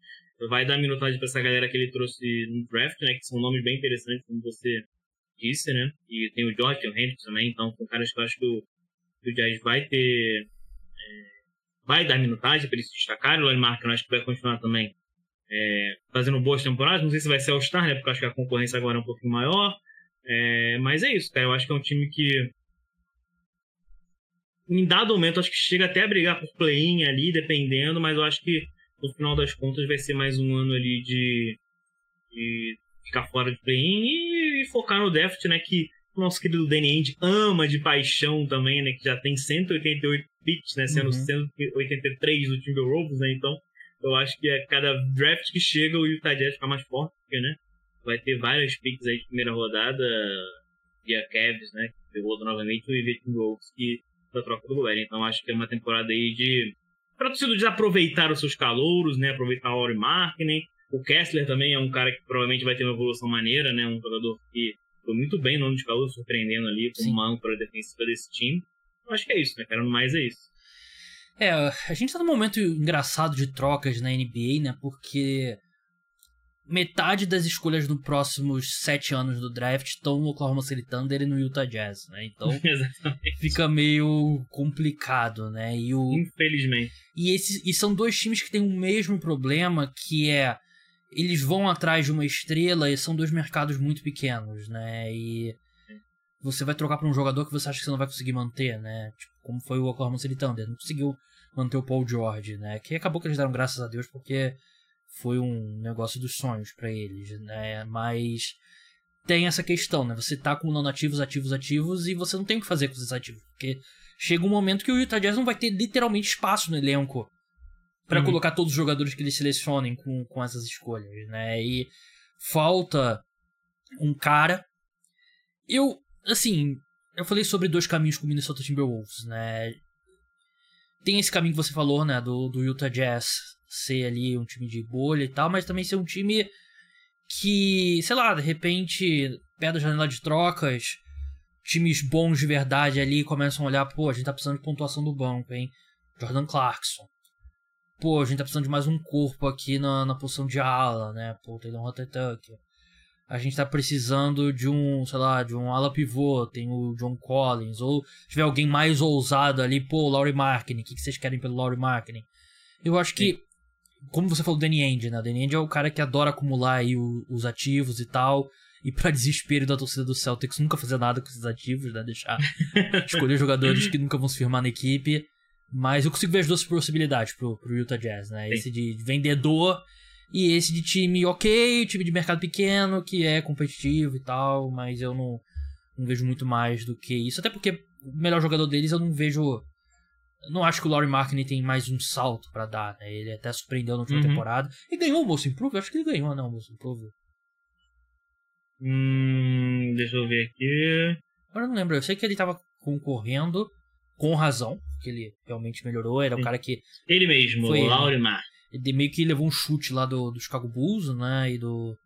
Speaker 2: vai dar minutagem pra essa galera que ele trouxe no draft, né? Que são nomes bem interessantes, como você disse, né? E tem o tem o Hendrix também. Então, são caras que eu acho que o, que o Jazz vai ter... É, vai dar minutagem para eles se destacarem. O Lonnie Mark, eu acho que vai continuar também é, fazendo boas temporadas. Não sei se vai ser All-Star, né? Porque acho que a concorrência agora é um pouquinho maior. É, mas é isso, cara. Eu acho que é um time que. Em dado momento, acho que chega até a brigar por play-in ali, dependendo, mas eu acho que no final das contas vai ser mais um ano ali de, de ficar fora de play-in e, e, focar no draft, né? Que o nosso querido Danny Ainge ama de paixão também, né? Que já tem 188 picks, né? Sendo uhum. 183 do Timberwolves, né? Então eu acho que a cada draft que chega, o Utah Jazz fica mais forte, porque, né? Vai ter várias picks aí de primeira rodada via Cavs, né? Que pegou novamente o Ivete Wolves que da troca do governo. Então acho que é uma temporada aí de pra torcida desaproveitar os seus calouros, né? Aproveitar o Laurie Markkinen. O Kessler também é um cara que provavelmente vai ter uma evolução maneira, né? Um jogador que foi muito bem no ano de calor, surpreendendo ali como uma âncora defensiva desse time. Eu acho que é isso, né, cara? No mais é isso.
Speaker 1: É, a gente tá num momento engraçado de trocas na NBA, né? Porque metade das escolhas dos próximos sete anos do draft estão no Oklahoma City Thunder e no Utah Jazz, né? Então fica meio complicado, né? E o...
Speaker 2: Infelizmente.
Speaker 1: E, esses, e são dois times que têm o mesmo problema, que é eles vão atrás de uma estrela e são dois mercados muito pequenos, né? E você vai trocar para um jogador que você acha que você não vai conseguir manter, né? Tipo, como foi o Oklahoma City Thunder, não conseguiu manter o Paul George, né? Que acabou que eles deram graças a Deus porque foi um negócio dos sonhos para eles, né? Mas tem essa questão, né? Você tá acumulando ativos, ativos, ativos e você não tem o que fazer com esses ativos, porque chega um momento que o Utah Jazz não vai ter literalmente espaço no elenco para uhum. colocar todos os jogadores que eles selecionem com, com essas escolhas, né? E falta um cara. Eu, assim, eu falei sobre dois caminhos com o Minnesota Timberwolves, né? Tem esse caminho que você falou, né? Do, do Utah Jazz ser ali um time de bolha e tal, mas também ser um time que, sei lá, de repente, perto da janela de trocas, times bons de verdade ali começam a olhar, pô, a gente tá precisando de pontuação do banco, hein? Jordan Clarkson. Pô, a gente tá precisando de mais um corpo aqui na, na posição de ala, né? Pô, tem um Rotetucker. A gente tá precisando de um, sei lá, de um ala pivô, tem o John Collins, ou se tiver alguém mais ousado ali, pô, Laurie Marketing, o que, que vocês querem pelo Laurie Marketing? Eu acho que como você falou do Danny Ainge, né? O Danny Ainge é o cara que adora acumular aí o, os ativos e tal. E para desespero da torcida do Celtics, nunca fazer nada com esses ativos, né? Deixar escolher jogadores que nunca vão se firmar na equipe. Mas eu consigo ver as duas possibilidades pro, pro Utah Jazz, né? Sim. Esse de vendedor e esse de time ok, time de mercado pequeno, que é competitivo e tal, mas eu não, não vejo muito mais do que isso. Até porque o melhor jogador deles eu não vejo não acho que o Laurie Markkinen tem mais um salto para dar, né? Ele até surpreendeu na última uhum. temporada. E ganhou o Most Improve? Acho que ele ganhou, não, o Most Improve.
Speaker 2: Hum, deixa eu ver aqui.
Speaker 1: Agora eu não lembro. Eu sei que ele tava concorrendo com razão, que ele realmente melhorou. Era o cara que.
Speaker 2: Ele mesmo, foi, o Laurie Mark.
Speaker 1: Ele meio que levou um chute lá do, do Chicago Bulls, né? E do.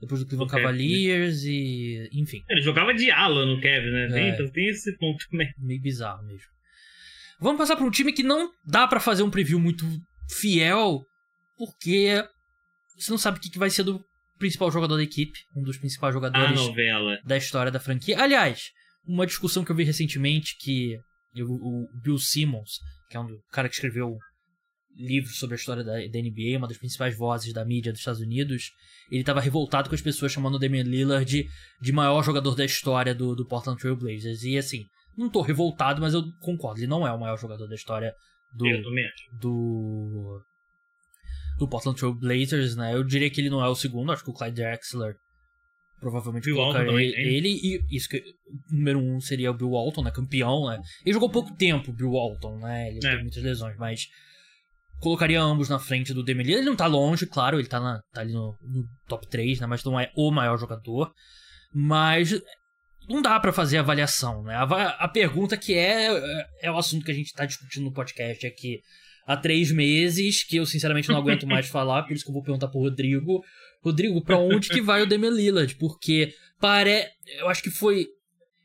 Speaker 1: Depois do Cleveland okay. Cavaliers e. Enfim.
Speaker 2: Ele jogava de ala no Kevin, né? Tem, é, então tem esse ponto também.
Speaker 1: Meio bizarro mesmo. Vamos passar para um time que não dá para fazer um preview muito fiel, porque você não sabe o que vai ser do principal jogador da equipe, um dos principais jogadores da história da franquia. Aliás, uma discussão que eu vi recentemente que o, Bill Simmons, que é um cara que escreveu livros sobre a história da, da, NBA, uma das principais vozes da mídia dos Estados Unidos, ele estava revoltado com as pessoas chamando o Damian Lillard de, de maior jogador da história do, do Portland Trail Blazers. E assim, não tô revoltado, mas eu concordo. Ele não é o maior jogador da história do. Do. Do Portland Trail Blazers, né? Eu diria que ele não é o segundo, acho que o Clyde Drexler provavelmente Bill colocaria ele, ele, e isso que número um seria o Bill Walton, né? Campeão, né? Ele jogou pouco tempo, Bill Walton, né? Ele é. teve muitas lesões, mas colocaria ambos na frente do Demi Ele não tá longe, claro, ele tá, na, tá ali no, no, top 3, né? Mas não é o maior jogador. Mas não dá para fazer avaliação, né? A, a, pergunta que é, é o assunto que a gente tá discutindo no podcast aqui há três meses, que eu sinceramente não aguento mais falar, por isso que eu vou perguntar pro Rodrigo. Rodrigo, para onde que vai o Damian Lillard? Porque pare... eu acho que foi...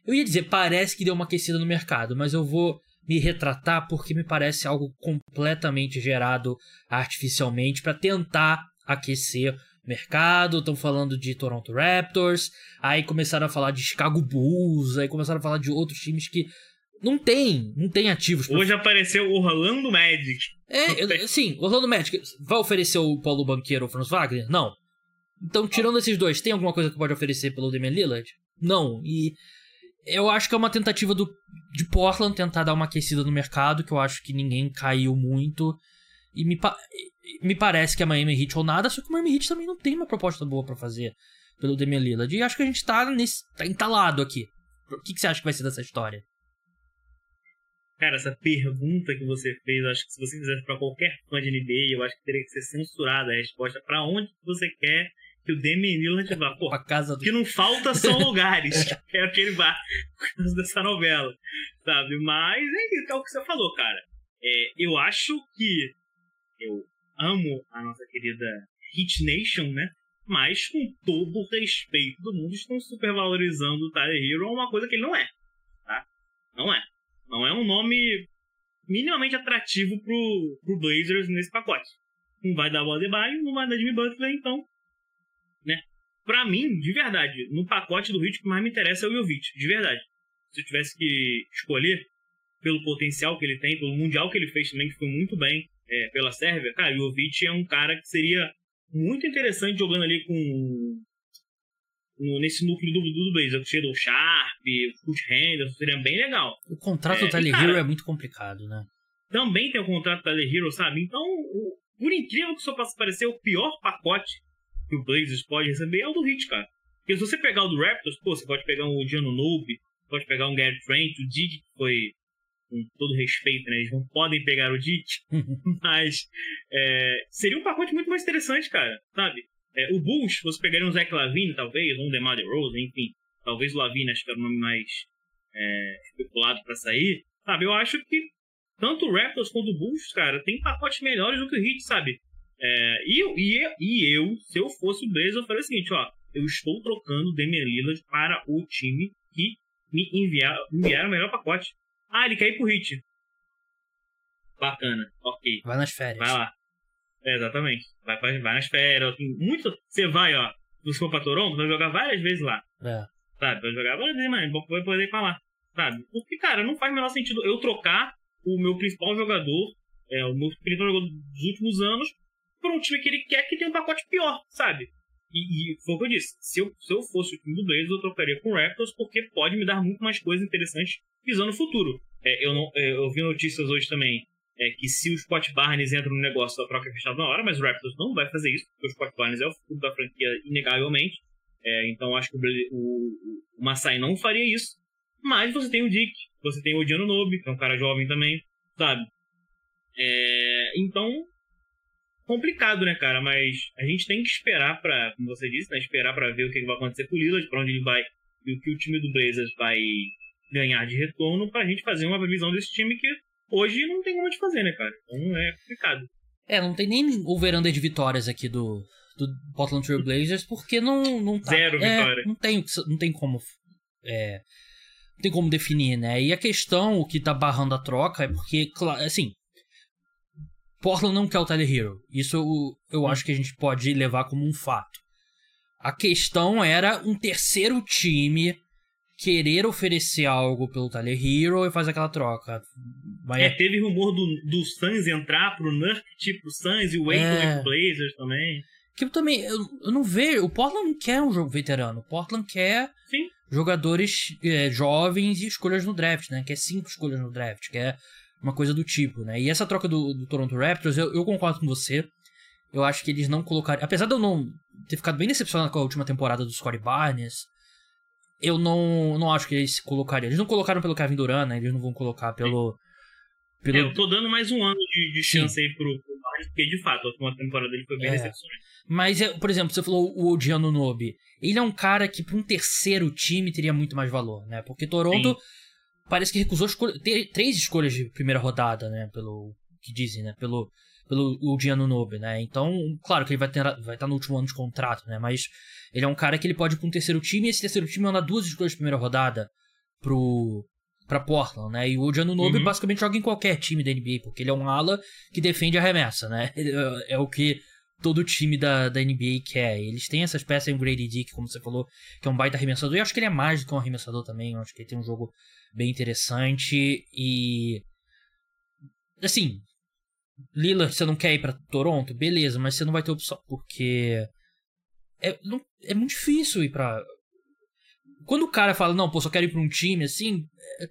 Speaker 1: Eu ia dizer, parece que deu uma aquecida no mercado, mas eu vou me retratar porque me parece algo completamente gerado artificialmente para tentar aquecer mercado, estão falando de Toronto Raptors, aí começaram a falar de Chicago Bulls, aí começaram a falar de outros times que não tem, não tem ativos.
Speaker 2: Pra... Hoje apareceu o Orlando Magic.
Speaker 1: É, sim, o Orlando Magic vai oferecer o Paulo Banqueiro ou o Franz Wagner? Não. Então, tirando esses dois, tem alguma coisa que pode oferecer pelo Damian Lillard? Não. E eu acho que é uma tentativa do, de Portland tentar dar uma aquecida no mercado, que eu acho que ninguém caiu muito. E me, me parece que a Miami Heat ou nada, só que o Miami Heat também não tem uma proposta boa para fazer pelo Damian Lillard. E acho que a gente tá, nesse, tá entalado aqui. O que, que você acha que vai ser dessa história?
Speaker 2: Cara, essa pergunta que você fez, acho que se você fizesse para qualquer fã de NBA, eu acho que teria que ser censurada a resposta. para onde você quer que o Lillard vá? Pô,
Speaker 1: a casa do...
Speaker 2: que não falta são lugares. é aquele bar por causa dessa novela, sabe? Mas é, é o que você falou, cara É, eu acho que eu amo a nossa querida Hit Nation, né? Mas com todo o respeito do mundo, estão supervalorizando o Tyler Hero uma coisa que ele não é. Tá? Não é. Não é um nome minimamente atrativo pro, pro Blazers nesse pacote. Não vai dar o Adebayo, não vai dar Jimmy Butler, então. Pra mim, de verdade, no pacote do Hit, o que mais me interessa é o Jovic, de verdade. Se eu tivesse que escolher, pelo potencial que ele tem, pelo Mundial que ele fez também, que foi muito bem é, pela Sérvia, cara, o Jovic é um cara que seria muito interessante jogando ali com. nesse núcleo do, do Blazer, o Shadow Sharp, o Kurt Henderson, seria bem legal.
Speaker 1: O contrato é, do Tyler Hero é muito complicado, né?
Speaker 2: Também tem o contrato do Tyler Hero, sabe? Então, o, por incrível que isso possa parecer, o pior pacote que o Blazers pode receber é o do Hit, cara. Porque se você pegar o do Raptors, pô, você pode pegar um Odiano Noob, pode pegar um Gary Trent, o Dig, que foi com todo respeito, né? Eles não podem pegar o Dit, mas é, seria um pacote muito mais interessante, cara, sabe? É, o Bulls, você pegaria um Zach Lavine, talvez, um DeMar DeRozan, enfim. Talvez o Lavine, acho que era o nome mais é, especulado para sair. Sabe, eu acho que tanto o Raptors quanto o Bulls, cara, tem pacotes melhores do que o Heat, sabe? É, e, e, e eu, se eu fosse o Blazers, eu faria o seguinte, ó. Eu estou trocando o Damian Lillard para o time que me enviar, enviar o melhor pacote. Ah, ele quer ir pro Hit. Bacana, ok.
Speaker 1: Vai nas férias.
Speaker 2: Vai lá. É, exatamente. Vai, vai, vai nas férias. Tem muito. Você vai, ó. Se for pra Toronto, vai jogar várias vezes lá.
Speaker 1: É.
Speaker 2: Sabe? Vai jogar várias vezes, mano. Vai poder ir pra lá. Sabe? Porque, cara, não faz o menor sentido eu trocar o meu principal jogador, é, o meu principal jogador dos últimos anos, por um time que ele quer que tenha um pacote pior, sabe? E, e foi o que eu disse. Se eu, se eu fosse o time do Blazers, eu trocaria com o Raptors, porque pode me dar muito mais coisas interessantes visando o futuro. É, eu, não, é, eu vi notícias hoje também é, que se o Scott Barnes entra no negócio, a troca é fechada na hora, mas o Raptors não vai fazer isso, porque o Scott Barnes é o futuro da franquia, inegavelmente. É, então acho que o, o, o Masai não faria isso. Mas você tem o Dick, você tem o Odiano Nobe, que é um cara jovem também, sabe? É, então, complicado, né, cara? Mas a gente tem que esperar para, como você disse, né, esperar para ver o que vai acontecer com o Lillard, para onde ele vai e o que o time do Blazers vai ganhar de retorno pra gente fazer uma previsão desse time que hoje não tem como de fazer, né, cara? Então é complicado.
Speaker 1: É, não tem nem o veranda de vitórias aqui do, do Portland Trail Blazers, porque não, não tá.
Speaker 2: Zero
Speaker 1: é,
Speaker 2: vitória.
Speaker 1: Não tem, não tem como. É, não tem como definir, né? E a questão, o que tá barrando a troca, é porque, assim. Portland não quer o Tyler Hero. Isso eu, eu acho que a gente pode levar como um fato. A questão era um terceiro time querer oferecer algo pelo Tyler Hero e faz aquela troca.
Speaker 2: Vai... É, teve rumor do, do Suns entrar pro Nurk, tipo Suns e o Wade é... Blazers também.
Speaker 1: Que eu também, eu, eu, não vejo, o Portland não quer um jogo veterano, o Portland quer
Speaker 2: Sim.
Speaker 1: jogadores é, jovens e escolhas no draft, né, quer cinco escolhas no draft, quer uma coisa do tipo, né, e essa troca do, do Toronto Raptors, eu, eu concordo com você, eu acho que eles não colocaram, apesar de eu não ter ficado bem decepcionado com a última temporada do Scottie Barnes, eu não, não acho que eles colocariam. Eles não colocaram pelo Kevin Durant, né? Eles não vão colocar pelo.
Speaker 2: pelo... É, eu tô dando mais um ano de, de chance aí pro, pro Barnes, porque de fato a última temporada dele foi bem é. decepcionante.
Speaker 1: Mas, é, por exemplo, você falou o Odiano Nobe. Ele é um cara que, para um terceiro time, teria muito mais valor, né? Porque Toronto Sim. Parece que recusou escolha, três escolhas de primeira rodada, né? Pelo que dizem, né? Pelo, pelo Odiano Nobe, né? Então, claro que ele vai, ter, vai estar no último ano de contrato, né? Mas ele é um cara que ele pode ir pra um terceiro time e esse terceiro time anda duas escolhas de primeira rodada pro, pra Portland, né? E o Odiano Nobe uhum. basicamente joga em qualquer time da NBA, porque ele é um ala que defende a remessa, né? É, é o que todo time da, da NBA quer. Eles têm essas peças, o Grady Dick, como você falou, que é um baita arremessador. E eu acho que ele é mais do que um arremessador também. Eu acho que ele tem um jogo bem interessante. E. Assim. Lillard, você não quer ir para Toronto? Beleza, mas você não vai ter opção, porque é, não, é muito difícil ir pra. Quando o cara fala, não, pô, só quero ir pra um time, assim. É...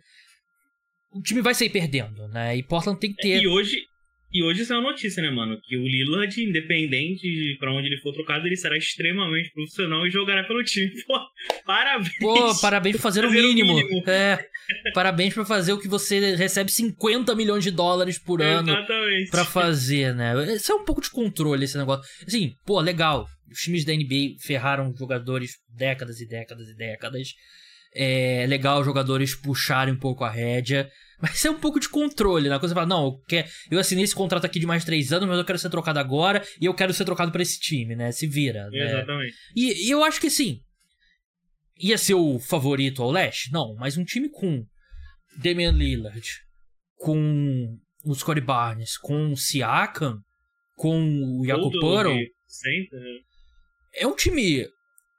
Speaker 1: O time vai sair perdendo, né? E Portland tem que ter.
Speaker 2: E hoje, e hoje isso é uma notícia, né, mano? Que o Lillard, independente de pra onde ele for trocado, ele será extremamente profissional e jogará pelo time. Pô, parabéns!
Speaker 1: Pô, parabéns por fazer, fazer o, mínimo. o mínimo. É, parabéns por fazer o que você recebe 50 milhões de dólares por ano
Speaker 2: Exatamente.
Speaker 1: pra fazer, né? Isso é um pouco de controle, esse negócio. Assim, pô, legal. Os times da NBA ferraram jogadores décadas e décadas e décadas. É legal os jogadores puxarem um pouco a rédea. Mas é um pouco de controle, né? Quando você fala, não, eu, quer, eu assinei esse contrato aqui de mais três anos, mas eu quero ser trocado agora e eu quero ser trocado para esse time, né? Se vira. Né?
Speaker 2: Exatamente.
Speaker 1: E, e, eu acho que sim. Ia ser o favorito ao leste? Não, mas um time com Damian Lillard, com o Scottie Barnes, com o Siakam, com o Jakob Purl.
Speaker 2: Né?
Speaker 1: É um time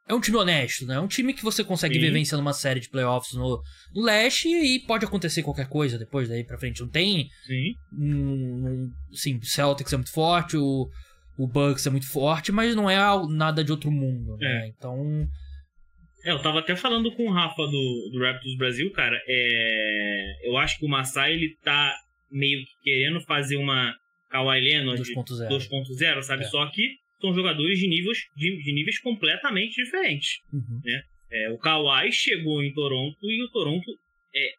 Speaker 1: é um time honesto, né? É um time que você consegue Sim. ver vencendo uma série de playoffs no, no leste e pode acontecer qualquer coisa depois daí pra frente. Não tem.
Speaker 2: Sim.
Speaker 1: Um, sim, Celtics é muito forte, o, o Bucks é muito forte, mas não é nada de outro mundo, né?
Speaker 2: É.
Speaker 1: Então.
Speaker 2: É, eu tava até falando com o Rafa do, do Raptors Brasil, cara. É, eu acho que o Masai ele tá meio que querendo fazer uma Kawhi Leonard 2.0, sabe? É. Só que são jogadores de níveis, de, de níveis completamente diferentes.
Speaker 1: Uhum.
Speaker 2: Né? É, o Kawhi chegou em Toronto e o Toronto é,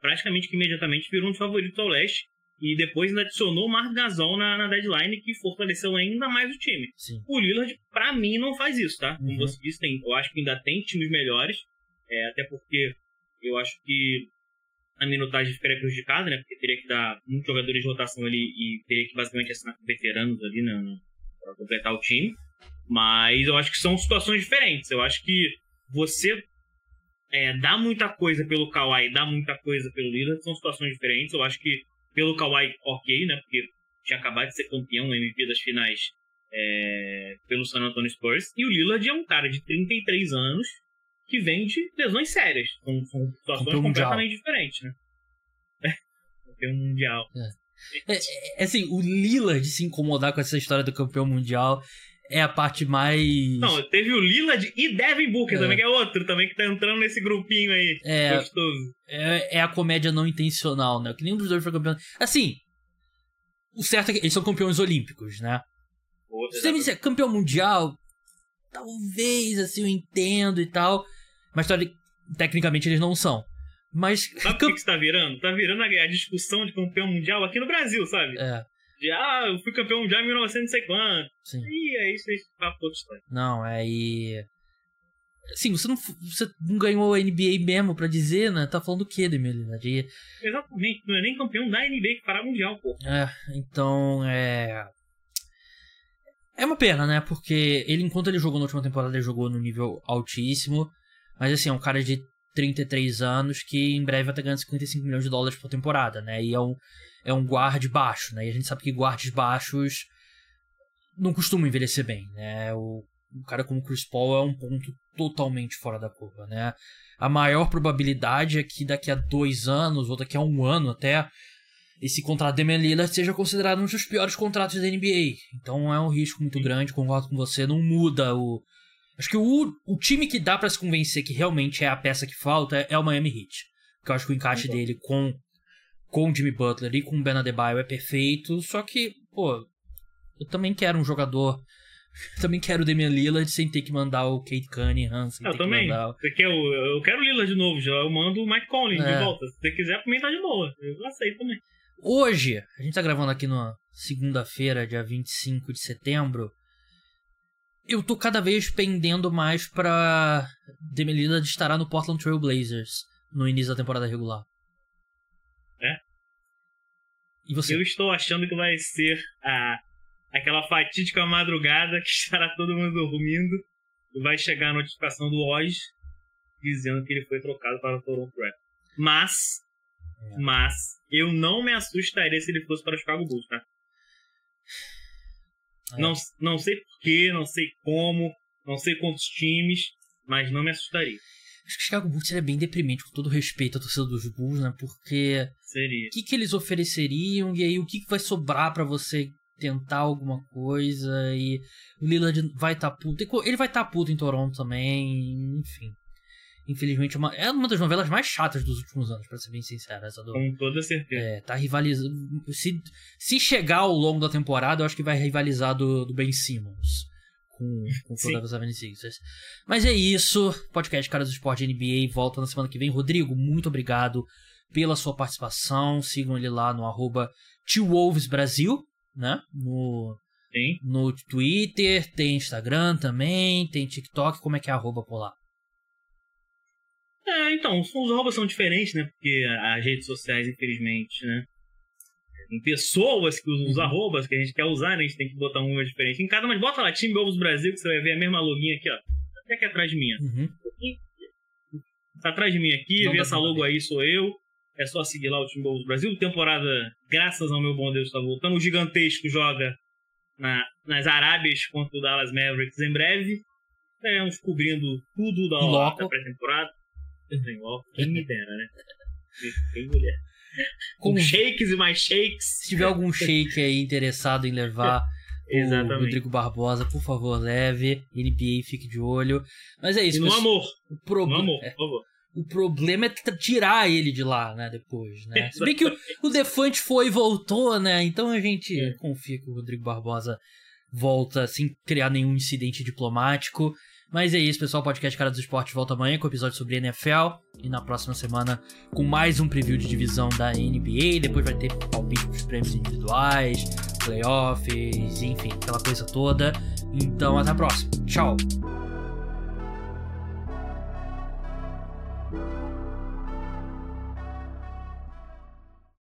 Speaker 2: praticamente que imediatamente virou um favorito ao leste. E depois ainda adicionou o Mark Gasol na, na, deadline, que fortaleceu ainda mais o time.
Speaker 1: Sim.
Speaker 2: O Lillard, pra mim, não faz isso, tá? Como
Speaker 1: Uhum.
Speaker 2: você disse, tem, eu acho que ainda tem times melhores. é, até porque eu acho que a minutagem ficaria prejudicada, né? Porque teria que dar muitos jogadores de rotação ali e teria que basicamente assinar com veteranos ali na, na, pra completar o time. Mas eu acho que são situações diferentes. Eu acho que você é, dá muita coisa pelo Kawhi, dá muita coisa pelo Lillard, são situações diferentes. Eu acho que pelo Kawhi, ok, né? Porque tinha acabado de ser campeão MVP das finais é, pelo San Antonio Spurs. E o Lillard é um cara de 33 anos que vem de lesões sérias. São, são situações completamente diferentes, né? campeão mundial.
Speaker 1: É, é, assim, o Lillard se incomodar com essa história do campeão mundial é a parte mais.
Speaker 2: Não, teve o Lillard e Devin Booker
Speaker 1: É.
Speaker 2: também, que é outro também que tá entrando nesse grupinho aí.
Speaker 1: É.
Speaker 2: Gostoso.
Speaker 1: É, é a comédia não intencional, né? Que nenhum dos dois foi campeão. Assim, o certo é que eles são campeões olímpicos, né?
Speaker 2: Outro,
Speaker 1: Se você me disser campeão mundial, talvez, assim, eu entendo e tal. Mas tecnicamente eles não são. Mas.
Speaker 2: Sabe o que, que está virando? Tá virando a, discussão de campeão mundial aqui no Brasil, sabe?
Speaker 1: É,
Speaker 2: De, ah, eu fui campeão mundial em 1900 não sei quanto.
Speaker 1: sim.
Speaker 2: Isso aí, papo outra história.
Speaker 1: Não, é e. Sim, você não, você não ganhou a NBA mesmo pra dizer, né? Tá falando o quê, Demir? De...
Speaker 2: Exatamente, não é nem campeão da NBA que fará mundial, pô.
Speaker 1: É, então é. É uma pena, né? Porque ele, enquanto ele jogou na última temporada, ele jogou no nível altíssimo. Mas assim, é um cara de 33 anos que em breve vai estar ganhando 55 milhões de dólares por temporada, né? E é um, é um guard baixo, né? E a gente sabe que guards baixos não costumam envelhecer bem, né? O, um cara como Chris Paul é um ponto totalmente fora da curva, né? A maior probabilidade é que daqui a dois anos, ou daqui a um ano até, esse contrato de Damian Lillard seja considerado um dos piores contratos da NBA. Então é um risco muito grande, concordo com você, não muda o... Acho que o, o time que dá pra se convencer que realmente é a peça que falta é, o Miami Heat. Porque eu acho que o encaixe dele com, com o Jimmy Butler e com o Ben Adebayo é perfeito, só que, pô, eu também quero um jogador... Eu também quero o Damian Lillard sem ter que mandar o Kate Cunningham, sem
Speaker 2: Eu
Speaker 1: ter
Speaker 2: também.
Speaker 1: que mandar...
Speaker 2: Você quer o, eu quero o Lillard de novo, já eu mando o Mike Conley
Speaker 1: É.
Speaker 2: de volta. Se você quiser, pra mim tá de boa. Eu aceito também.
Speaker 1: Hoje, a gente tá gravando aqui na segunda-feira, dia 25 de setembro. Eu tô cada vez pendendo mais pra Lillard estará no Portland Trail Blazers no início da temporada regular.
Speaker 2: É?
Speaker 1: E você?
Speaker 2: Eu estou achando que vai ser a, aquela fatídica madrugada que estará todo mundo dormindo e vai chegar a notificação do Oz dizendo que ele foi trocado para o Toronto Raptors. Mas,
Speaker 1: É.
Speaker 2: mas, eu não me assustaria se ele fosse para o Chicago Bulls, tá?
Speaker 1: É.
Speaker 2: Não, não sei porquê, não sei como, não sei quantos times, mas não me assustaria.
Speaker 1: Acho que o Chicago Bulls seria bem deprimente, com todo respeito à torcida dos Bulls, né? Porque
Speaker 2: Seria.
Speaker 1: o que, que eles ofereceriam e aí o que, que vai sobrar pra você tentar alguma coisa e o Lillard vai estar tá puto. Ele vai estar tá puto em Toronto também, enfim. Infelizmente, é uma, é uma das novelas mais chatas dos últimos anos, pra ser bem sincero. Essa do,
Speaker 2: Com toda certeza.
Speaker 1: é, tá rivalizando. Se, se chegar ao longo da temporada, eu acho que vai rivalizar do, do Ben Simmons com, com o. Philadelphia 76ers. Mas é isso. Podcast Caras do Esporte NBA volta na semana que vem. Rodrigo, muito obrigado pela sua participação. Sigam ele lá no arroba Brasil, né? No,
Speaker 2: Sim.
Speaker 1: no Twitter, tem Instagram também, tem TikTok. Como é que é arroba por lá?
Speaker 2: É, então, os arrobas são diferentes, né? Porque as redes sociais, infelizmente, né? Tem pessoas que usam os uhum. arrobas que a gente quer usar, né? A gente tem que botar uma diferente. Em cada uma, bota lá, Time Ovos Brasil, que você vai ver a mesma login aqui, ó. Até aqui atrás de mim, ó. Uhum. Tá atrás de mim aqui, Não vê essa logo aí, sou eu. É só seguir lá o Time Ovos Brasil. Temporada, graças ao meu bom Deus, tá voltando. O Gigantesco joga na, nas Arábias contra o Dallas Mavericks em breve. Estaremos cobrindo tudo da, da pré-temporada. Quem me dera, né? Tem mulher. Com shakes e mais shakes.
Speaker 1: Se tiver algum shake aí interessado em levar o Rodrigo Barbosa, por favor, leve. NBA, fique de olho. Mas é isso. E
Speaker 2: no amor.
Speaker 1: O pro...
Speaker 2: No amor, por favor.
Speaker 1: O problema é tirar ele de lá, né, depois, né? Se bem que o, o Defante foi e voltou, né? Então a gente é. confia que o Rodrigo Barbosa volta sem criar nenhum incidente diplomático. Mas é isso, pessoal. O podcast Cara dos Esportes volta amanhã com episódio sobre NFL. E na próxima semana com mais um preview de divisão da NBA. Depois vai ter palpite dos prêmios individuais, playoffs, enfim, aquela coisa toda. Então até a próxima. Tchau!